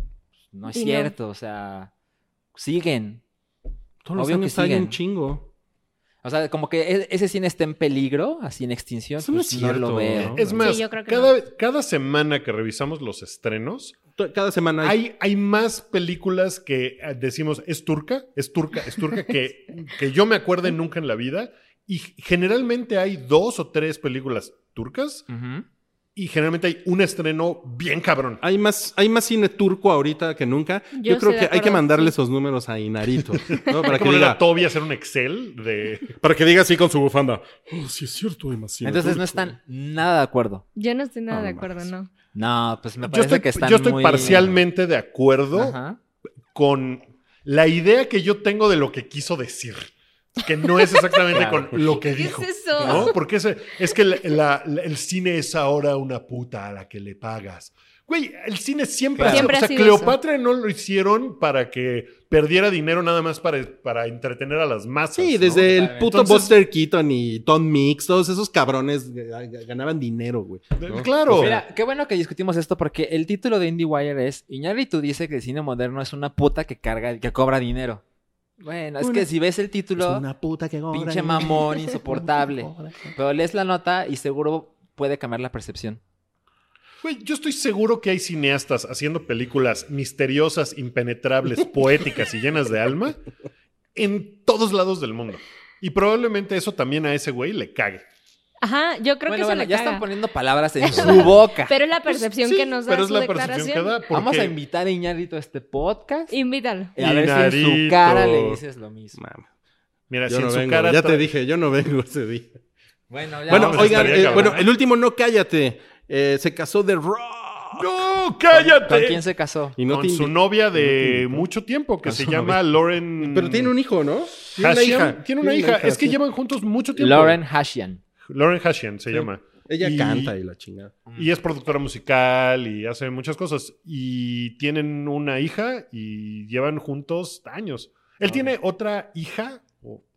No es Y no. cierto, o sea, siguen. Todos los obvio que años hay siguen. un chingo. O sea, como que e- ese cine está en peligro, así en extinción, Eso no pues es no lo cierto, veo. ¿no? Es más, Sí, yo creo que cada, cada semana que revisamos los estrenos, Cada semana hay... hay, hay más películas que eh, decimos, es turca, es turca, es turca, que, (laughs) que yo me acuerde nunca en la vida. Y generalmente hay dos o tres películas turcas Ujú. Y generalmente hay un estreno bien cabrón. Hay más, hay más cine turco ahorita que nunca. Yo, Yo creo que hay que mandarle esos números a Inarito. (laughs) Para, que diga, Toby a hacer un Excel de... (laughs) para que diga así con su bufanda. Oh, sí es cierto, hay más cine Entonces no turco". están nada de acuerdo. Yo no estoy nada No de acuerdo, no. No, pues me Yo parece estoy, que están yo estoy muy- parcialmente de acuerdo Ajá. con la idea que yo tengo de lo que quiso decir. Que no es exactamente Claro. con lo que ¿Qué dijo. es eso? ¿no? Porque ese- es que la- la- la- el cine es ahora una puta a la que le pagas. Güey, el cine siempre, Claro. ha sido- Siempre o ha sea, sido Cleopatra no lo hicieron para que perdiera dinero nada más para, para entretener a las masas. Sí, ¿no? desde el puto Entonces- Buster Keaton y Tom Mix, todos esos cabrones eh, ganaban dinero, güey. ¿no? Claro. Mira, qué bueno que discutimos esto porque el título de IndieWire es Iñárritu dice que el cine moderno es una puta que carga que cobra dinero. Bueno, es Una- que si ves el título, Es una puta que cobra pinche mamón, (laughs) insoportable. Pero lees la nota y seguro puede cambiar la percepción. Güey, yo estoy seguro que hay cineastas haciendo películas misteriosas, impenetrables, (laughs) poéticas y llenas de alma en todos lados del mundo. Y probablemente eso también a ese güey le cague. Ajá, yo creo bueno, que bueno, se le ya caga. están poniendo palabras en (laughs) su boca. Pero es la percepción Sí, que nos da pero es su la percepción declaración. que da. porque- Vamos a invitar a Iñárritu a este podcast. Invítalo. Y a ver si en su cara le dices lo mismo. Mira, Yo si no en su vengo, cara ya te dije, yo no vengo ese día. Bueno, ya Bueno, oigan, eh, bueno, el último no cállate. Eh, se casó de Rock. ¡No, cállate! ¿Con quién se casó? Y no con su novia de mucho tiempo, que A se llama novia. Lauren... Pero tiene un hijo, ¿no? Tiene una hija. Tiene una hija. Es que sí. llevan juntos mucho tiempo. Lauren Hashian. Lauren Hashian se Sí. llama. Ella Y- canta y la chingada. Y es productora musical y hace muchas cosas. Y tienen una hija y llevan juntos años. Él tiene otra hija,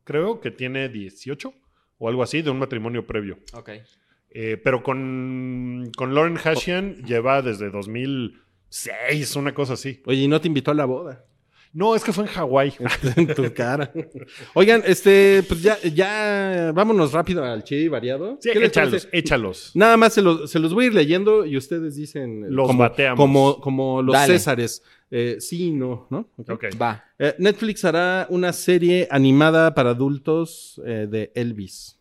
creo que tiene 18 o algo así, de un matrimonio previo. Ok. Eh, pero con, con Lauren Hashian lleva desde 2006, una cosa así. Oye, ¿y no te invitó a la boda? No, es que fue en Hawái. (laughs) en tu cara. Oigan, este, pues ya, ya, vámonos rápido al chido y variado. Sí, ¿Qué les échalos, échalos. Nada más se los, se los voy a ir leyendo y ustedes dicen. Los como, bateamos. Como, como los Dale. Césares. Eh, sí, no, ¿no? Ok. Ok. Va. Eh, Netflix hará una serie animada para adultos eh, de Elvis.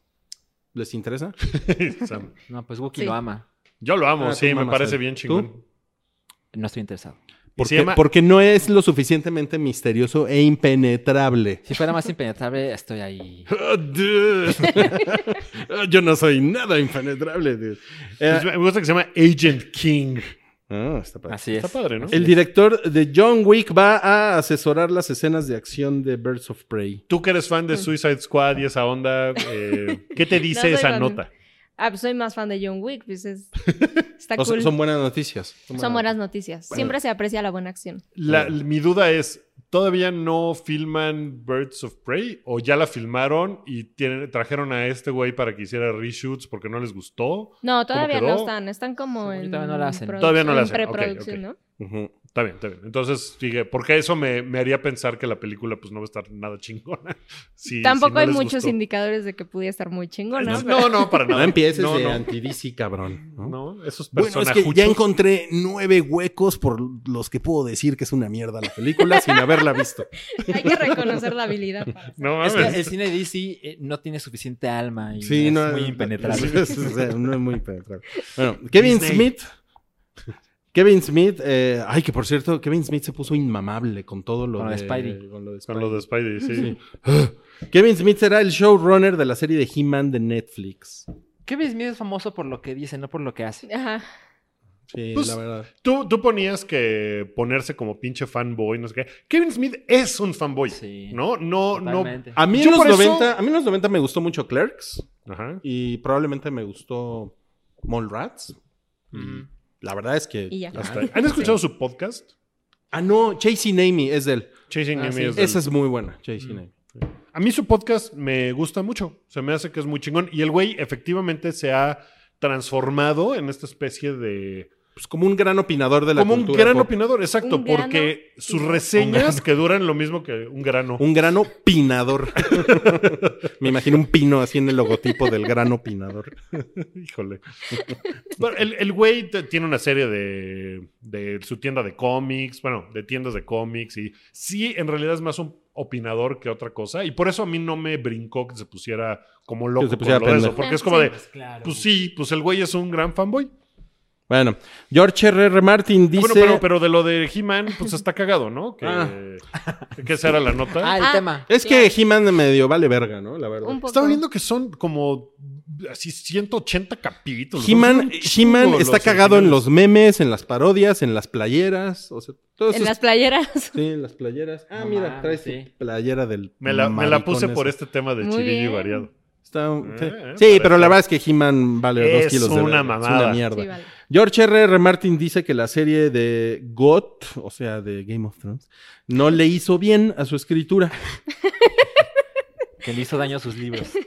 ¿Les interesa? (laughs) No, pues Wookie Sí. lo ama. Yo lo amo, Ah, sí, tú me parece bien ¿Tú? chingón. No estoy interesado. Porque, llama- porque no es lo suficientemente misterioso e impenetrable. Si fuera más impenetrable, estoy ahí. Oh, (laughs) dude. Yo no soy nada impenetrable. dude. Eh, Pues me gusta que se llama Agent King. ah, está padre. Así es. Está padre, ¿no? El director de John Wick va a asesorar las escenas de acción de Birds of Prey. Tú que eres fan de Suicide Squad y esa onda, eh, ¿qué te (laughs) dice esa fan. nota? Ah, pues soy más fan de John Wick, pues es... (laughs) Está O sea, cool. son buenas noticias. Son buenas noticias. Siempre se aprecia la buena acción. La- mi duda es, ¿todavía no filman Birds of Prey? ¿O ya la filmaron y tienen, trajeron a este güey para que hiciera reshoots porque no les gustó? No, todavía no están. Están como Sí, en... todavía no la hacen. Todavía no la en hacen, preproducción, ok. ¿no? Ujú. Está bien, está bien. Entonces, sigue, porque eso me, me haría pensar que la película pues no va a estar nada chingona. (laughs) Si- Tampoco si no hay muchos gustó. indicadores de que pudiera estar muy chingona. No, no, para nada. No empieces no, de no. anti-DC, cabrón. ¿no? No, esos Bueno, es que ya encontré nueve huecos por los que puedo decir que es una mierda la Película sin haberla visto. (laughs) Hay que reconocer la habilidad. para- No Es que el cine de DC eh, no tiene suficiente alma y Sí, es no, muy impenetrable. (laughs) no es muy impenetrable. Bueno, Kevin Disney. Smith. Kevin Smith, eh, ay, que por cierto, Kevin Smith se puso inmamable con todo lo Con de, de Spidey. con lo de Con lo de Spidey, sí. (gasps) Kevin Smith será el showrunner de la serie de He-Man de Netflix. Kevin Smith es famoso por lo que dice, no por lo que hace. Ajá. Sí, Pues, la verdad. Tú, tú ponías que ponerse como pinche fanboy, no sé qué. Kevin Smith es un fanboy. Sí. ¿No? No, no. A mí, en los por eso- 90, a mí en los 90 me gustó mucho Clerks Ajá. y probablemente me gustó Mallrats. Y La verdad es que... Y ya. Hasta ahí. ¿Han escuchado su podcast? Ah, no, Chasing Amy es de él. Chasing Ah, Amy sí. es del- Esa es muy buena, Chasing Amy. A mí su podcast me gusta mucho. Se me hace que es muy chingón. Y el güey efectivamente se ha transformado en esta especie de... Pues como un gran opinador de la Como un cultura gran pop. opinador, exacto. Un grano porque sus reseñas que duran lo mismo que un grano. Un gran opinador. (laughs) Me imagino un pino así en el logotipo del gran opinador. (laughs) Híjole. Bueno, el, el güey tiene una serie de, de su tienda de cómics, bueno, de tiendas de cómics y sí, en realidad es más un opinador que otra cosa y por eso a mí no me brincó que se pusiera como loco se pusiera con lo de eso, porque es como de, claro. pues sí, pues el güey es un gran fanboy. Bueno, George R. R. Martin dice... Bueno, pero, pero de lo de He-Man, pues está cagado, ¿no? Que, Ah. que esa era la nota. Ah, el Ah, tema. Es que He-Man medio vale verga, ¿no? La verdad. Estaba viendo que son como así 180 capítulos. He-Man, He-Man está cagado en los memes, en las parodias, en las playeras. O sea, todo eso En es- las playeras. Sí, en las playeras. Ah, No mira, trae sí. playera del. Me la, me la puse por este tema de bien. variado. Está- Eh, sí, eh, Sí, parece. pero la verdad es que He-Man vale dos kilos de. Es mamada. una mierda. Sí, vale. George R. R. Martin dice que la serie de GOT, o sea, de Game of Thrones, no le hizo bien a su escritura. (laughs) Que le hizo daño a sus libros. (laughs)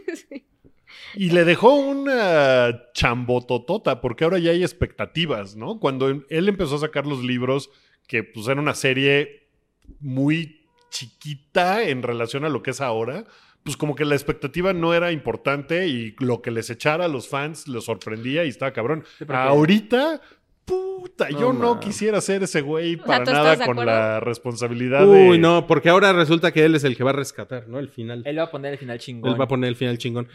Y le dejó una chambototota, porque ahora ya hay expectativas, ¿no? Cuando él empezó a sacar los libros, que pues era una serie muy chiquita en relación a lo que es ahora, pues como que la expectativa no era importante y lo que les echara a los fans los sorprendía y estaba cabrón. Ahorita, puta, No, yo no quisiera ser ese güey para ¿tú nada con la responsabilidad de... Uy, no, porque ahora resulta que él es el que va a rescatar, ¿no? El final. Él va a poner el final chingón. Él va a poner el final chingón.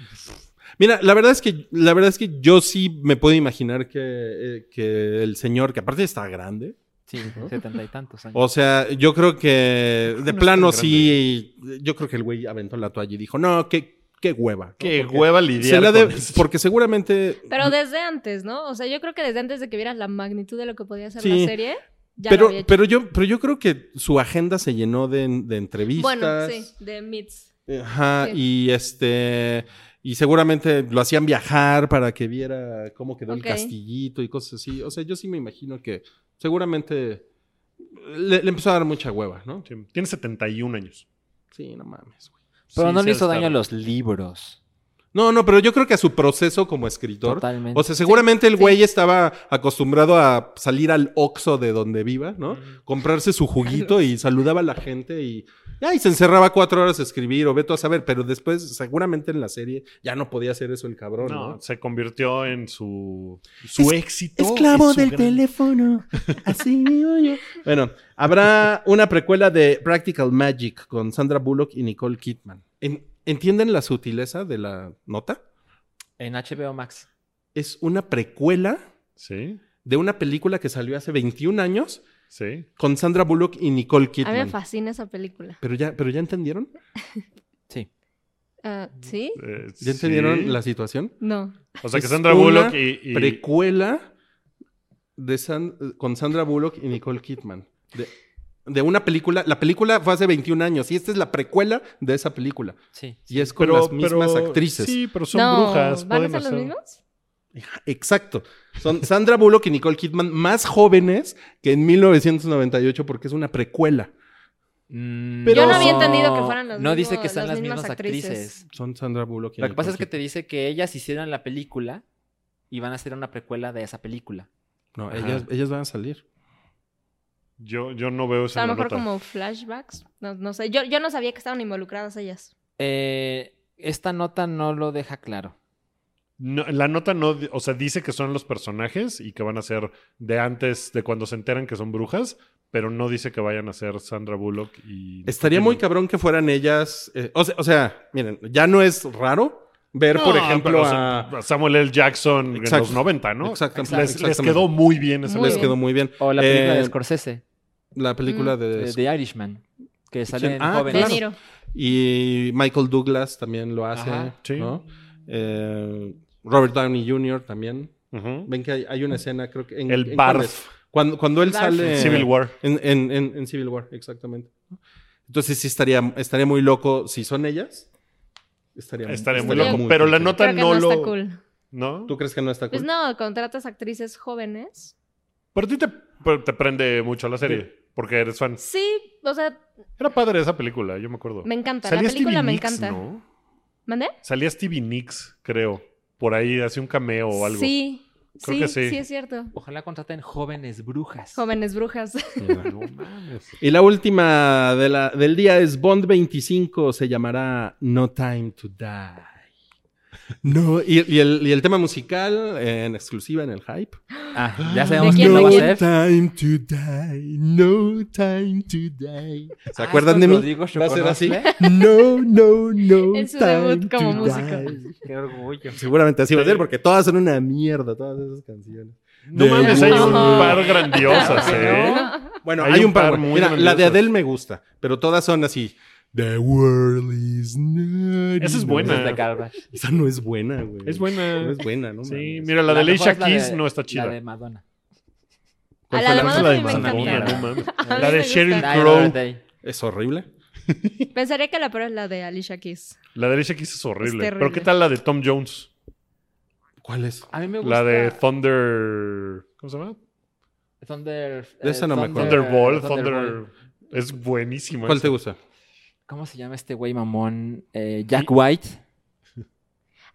Mira, la verdad es que la verdad es que yo sí me puedo imaginar que, eh, que el señor, que aparte está grande, Sí, setenta y tantos años. o sea, yo creo que de no plano sí, yo creo que el güey aventó la toalla y dijo, no, qué, qué hueva. ¿no? Qué Porque hueva se lidiar la de- con eso. porque seguramente... Pero desde antes, ¿no? O sea, yo creo que desde antes de que vieras la magnitud de lo que podía ser Sí. la serie, ya lo pero, había hecho. pero yo, pero yo creo que su agenda se llenó de, de entrevistas. Bueno, sí, de Meets. Ajá, Sí. y este y seguramente lo hacían viajar para que viera cómo quedó el castillito y cosas así. O sea, yo sí me imagino que seguramente le, le empezó a dar mucha hueva, ¿no? Sí, Tiene 71 años. Sí, no mames, güey. Pero Sí, no le hizo daño a los libros. No, no, pero yo creo que a su proceso como escritor. Totalmente. O sea, seguramente el güey estaba acostumbrado a salir al Oxxo de donde viva, ¿no? Comprarse su juguito y saludaba a la gente y, ya, y se encerraba cuatro horas a escribir o veto a saber, pero después seguramente en la serie ya no podía hacer eso el cabrón, ¿no? No, se convirtió en su, su éxito. Esclavo su del gran- teléfono. (laughs) Así vivo yo. Bueno, habrá una precuela de Practical Magic con Sandra Bullock y Nicole Kidman. En- ¿Entienden la sutileza de la nota? En HBO Max. Es una precuela Sí, de una película que salió hace 21 años sí. con Sandra Bullock y Nicole A mí me Kidman. fascina esa película. Pero ya, pero ya entendieron? (laughs) Sí. Ah, ¿Sí? eh, ¿Ya entendieron sí. la situación? No. O sea que Es Sandra una Bullock y... y- Precuela de San- con Sandra Bullock y Nicole Kidman. De, de una película. La película fue hace 21 años y esta es la precuela de esa película. Sí. Y es con pero, las mismas pero- actrices. Sí, pero son no, brujas. ¿van a pueden ser los mismos? Exacto. Son Sandra Bullock y Nicole Kidman más jóvenes que en 1998 porque es una precuela. Mm, Pero- Yo no había entendido que fueran los No dice que sean las las mismas mismas actrices. actrices. Son Sandra Bullock y Lo que pasa es que te dice que ellas hicieron la película y van a hacer una precuela de esa película. No, ellas, ellas van a salir. Yo, yo no veo eso a lo mejor nota. como flashbacks. No, no sé. Yo, yo no sabía que estaban involucradas ellas. Eh, esta nota no lo deja claro. No, la nota no, o sea, dice que son los personajes y que van a ser de antes, de cuando se enteran que son brujas, pero no dice que vayan a ser Sandra Bullock y... Estaría muy cabrón que fueran ellas. eh, o, sea, o sea, miren, ya no es raro ver, por ejemplo, pero, a. Samuel L. Jackson en los 90, ¿no? Exactamente, Les, quedó muy bien esa Muy les quedó muy bien. O la película Eh, de Scorsese, La película Mm, de. de The Irishman, que salen Ah, jóvenes. De claro. Niro. Y Michael Douglas también lo hace. Ajá. Sí. ¿no? Eh, Robert Downey Jr. también. Ven que hay, hay una escena, creo que. En, El en Barf. Cuando, cuando él Barf. sale. Civil War. En, en- en- en Civil War, exactamente. Entonces sí estaría, estaría muy loco. Si son ellas, estaría, Estaría muy Estaría loco, muy pero la nota Creo que no, no, lo... está cool. ¿No? ¿Tú crees que no está cool? Pues no, contratas actrices jóvenes. Pero a ti te, te prende mucho la serie, porque eres fan. Sí, o sea, Era padre esa película, yo me acuerdo. me encanta. Salía la película Stevie me Nicks, encanta. ¿no? ¿Mandé? Salía Stevie Nicks, creo. Por ahí, hacía un cameo o algo. Sí. Creo sí, que sí. sí es cierto. Ojalá contraten jóvenes brujas. Jóvenes brujas. (laughs) No. Y la última de la- del día es Bond 25, se llamará No Time to Die. No, y, y el, y el tema musical en exclusiva en el hype. Ah, ya sabemos quién, de va a quién? hacer. time to die, no time to die. ¿Se Ah, acuerdan ¿es de mí? Rodrigo Va a ser así. No, no, no. En su time debut como to músico. die. Qué orgullo. Seguramente así va a ser porque todas son una mierda, todas esas canciones. No De mames, hay un No. par grandiosas, (laughs) ¿eh? Bueno, Hay hay, un un par. par muy Mira, la de. Adele me gusta, pero todas son así. The world is not. Esa es buena. Es de Garbage. Esa no es buena, güey. Es buena. No es buena, ¿no? Sí, mames. mira, la de Alicia es la Keys de- no está La chida. de Madonna. ¿Cuál A fue la de la- Madonna la de Madonna, encanta. no mames. La de Sheryl Crow. Es horrible. (laughs) Pensaría que la peor es la de Alicia Keys. La de Alicia Keys es horrible. Es Pero. ¿qué tal la de Tom Jones? ¿Cuál es? A mí me gusta. La de Thunder... ¿Cómo se llama? Thunder. De esa no me acuerdo. Thunderball. Thunderball. Thunder... Es buenísimo. ¿Cuál esa. te gusta? ¿Cómo se llama este güey mamón? Eh, Jack White.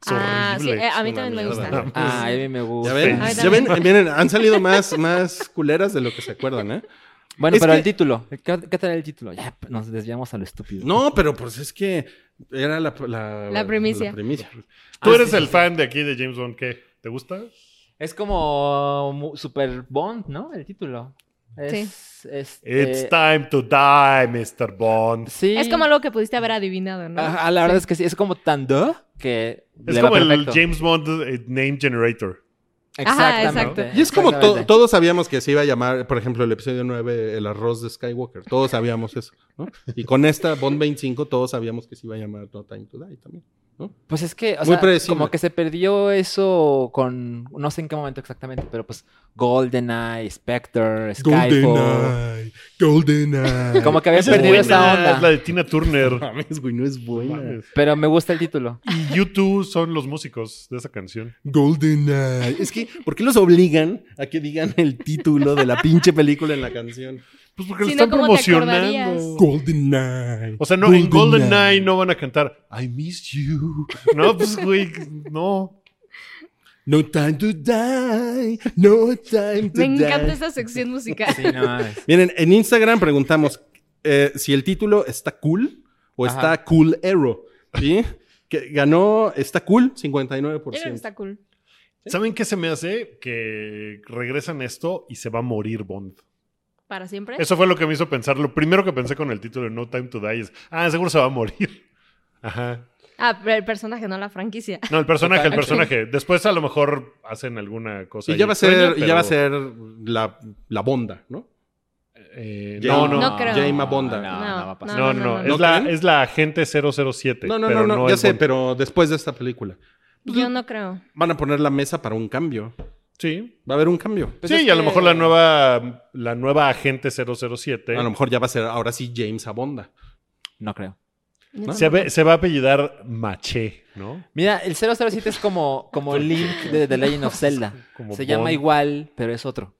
Ah, sí, eh, a mí también me gusta. Ah, a mí me gusta. Ya ven, ya ven, miren, han salido más, más culeras de lo que se acuerdan, ¿eh? Bueno, Es pero que- el título. ¿Qué, qué tal el título? Ya nos desviamos a lo estúpido. No, pero pues es que era la, la, La primicia. la primicia. Tú Ah, eres sí, el sí. fan de aquí de James Bond, ¿qué? ¿Te gusta? Es como Super Bond, ¿no? El título. Es, es, It's eh, time to die, Mr. Bond. Sí. Es como algo que pudiste haber adivinado, ¿no? Ajá, la verdad es que sí. Es como tan de que Es le va como el. James Bond eh, Name Generator. Ajá, Exactamente. exacto. Y es como to- todos sabíamos que se iba a llamar, por ejemplo, el episodio 9, el arroz de Skywalker. Todos sabíamos eso, ¿no? Y con esta Bond 25 todos sabíamos que se iba a llamar No Time to Die también. Pues es que, o Muy sea, predecible. como que se perdió eso con, no sé en qué momento exactamente, pero pues GoldenEye, Spectre, Skyfall. GoldenEye. (laughs) Como que había perdido esa onda. Es la de Tina Turner. (laughs) mames, güey, no es buena. Pero me gusta el título. Y YouTube son los músicos de esa canción. GoldenEye. Es que, ¿por qué los obligan a que digan el título de la pinche película en la canción? Pues porque lo están ¿cómo te promocionando. GoldenEye. O sea, no, en GoldenEye no van a cantar I miss you. (laughs) No, pues, güey, no. No time to die, no time to Me die. encanta esta sección musical. Sí, no mames. (laughs) Miren, en Instagram preguntamos eh, si el título está cool o Ajá. está cool hero. ¿Sí? Que ganó, está cool, 59%. Yo creo que está cool. ¿Saben qué se me hace? Que regresan esto y se va a morir Bond. ¿Para siempre? Eso fue lo que me hizo pensar. Lo primero que pensé con el título de No Time to Die es, ah, seguro se va a morir. (laughs) Ajá. Ah, pero el personaje, no la franquicia. No, el personaje, el personaje. Después a lo mejor hacen alguna cosa. Y ya va a ser, y ya va a pero, ser la, la bonda, ¿no? eh, no, no. No creo. Bonda. No, no, va a pasar. No, no, no. no. Es, la, es la agente 007. No, no, pero no, no, ya sé, Bond. pero después de esta película. Yo no creo. Van a poner la mesa para un cambio. Sí. Va a haber un cambio. Pues sí, es y a lo mejor la nueva, la nueva agente 007 A lo mejor ya va a ser ahora sí James Abonda. No creo. Se, ve- se va a apellidar Maché, ¿no? Mira, el 007 es como, como Link de The Legend of Zelda. (laughs) Como Se llama igual, pero es otro.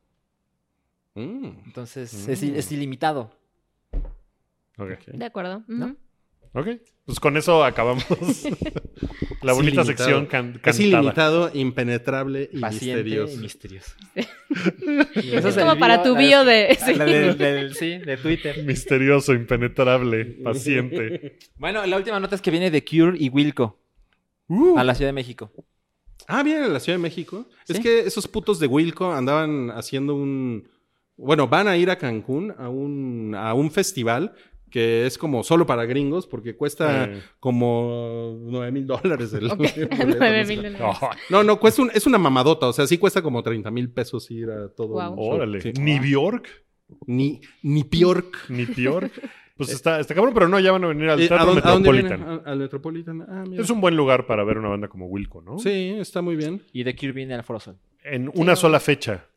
Mm. Entonces es, i- es ilimitado. Ok. De acuerdo. Ujú. Ok. Pues con eso acabamos (laughs) la Es bonita ilimitado. sección can- Es cantada. ilimitado, impenetrable y Paciente misterioso. y misterioso. (laughs) Eso es como para tu bio de... sí. del- sí, de Twitter. Misterioso, impenetrable, paciente. (laughs) Bueno, la última nota es que viene de Cure y Wilco Uh. a la Ciudad de México. Ah, vienen a la Ciudad de México. Es que esos putos de Wilco andaban haciendo un... Bueno, van a ir a Cancún a un, a un festival que es como solo para gringos porque cuesta Eh. como 9 mil dólares el, Ok, (laughs) (laughs) el boleto, nueve no sé. mil dólares. No, no, cuesta un- es una mamadota. O sea, sí cuesta como 30 mil pesos ir a todo show. órale. Sí. Ni Bjork, Ni, ni Bjork. ni Bjork. (laughs) Pues está, está cabrón, pero no, ya van a venir al Eh, ¿A Teatro a dónde? Metropolitan. ¿A- ¿Al Metropolitan? Ah, mira. Es un buen lugar para ver una banda como Wilco, ¿no? Sí, está muy bien. Y de Cure viene al Foro Sol. En una sola fecha.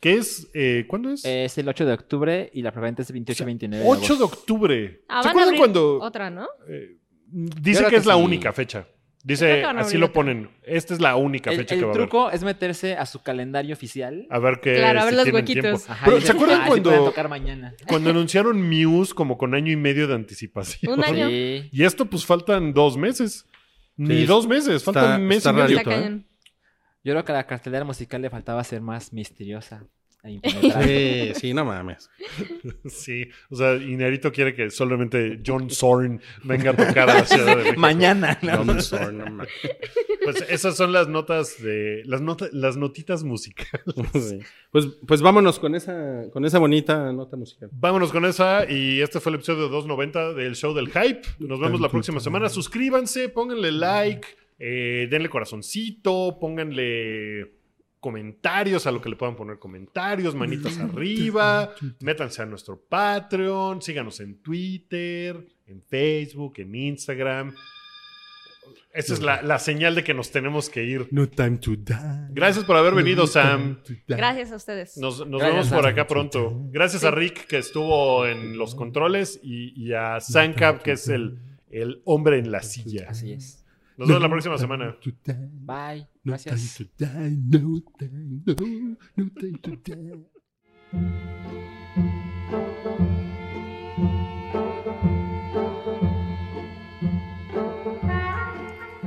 ¿Qué es? Eh, ¿Cuándo es? Es el 8 de octubre y la preventa es el 28 y 29 de 8 de agosto. octubre. Ah, ¿Se van a acuerdan abrir cuando otra, ¿no? eh, dice creo que que es la sí. única fecha? Creo Dice, que van a así abrir lo otra. ponen. Esta es la única El, fecha el que va a haber. truco es meterse a su calendario oficial. A ver qué. Claro, a ver si los tienen huequitos. tiempo. Ajá, Pero, y ¿se ver- acuerdan ah, sí cuando, pueden tocar mañana. (laughs) cuando anunciaron Muse como con año y medio de anticipación? Un año. Sí. Y esto, pues faltan dos meses. Ni Sí, dos meses, está- falta un mes está y medio. Está rarito, ¿eh? cañón. Yo creo que a la cartelera musical le faltaba ser más misteriosa e. Sí, (laughs) sí, no mames. (laughs) Sí, o sea, Inerito quiere que solamente John Zorn venga a tocar a la Ciudad de México. Mañana. ¿no? No, sorry, no mames. Pues esas son las notas de. Las, notas las notitas musicales. Sí. Pues, pues vámonos con esa, con esa bonita nota musical. Vámonos con esa. Y este fue el episodio 290 del show del hype. Nos vemos la próxima semana. Suscríbanse, pónganle like, eh, denle corazoncito, pónganle comentarios a lo que le puedan poner comentarios, manitas arriba, métanse a nuestro Patreon, síganos en Twitter, en Facebook, en Instagram. Esa es la, la señal de que nos tenemos que ir. No time to die. Gracias por haber venido, Sam. Gracias a ustedes. Nos, vemos por acá pronto. Gracias a Rick que estuvo en los controles y, y a Sankap que es el, el hombre en la silla. Así es. Nos vemos la próxima semana. Bye. Gracias.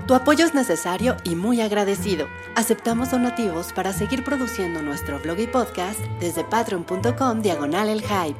Tu apoyo es necesario y muy agradecido. Aceptamos donativos para seguir produciendo nuestro blog y podcast desde patreon.com diagonal el hype.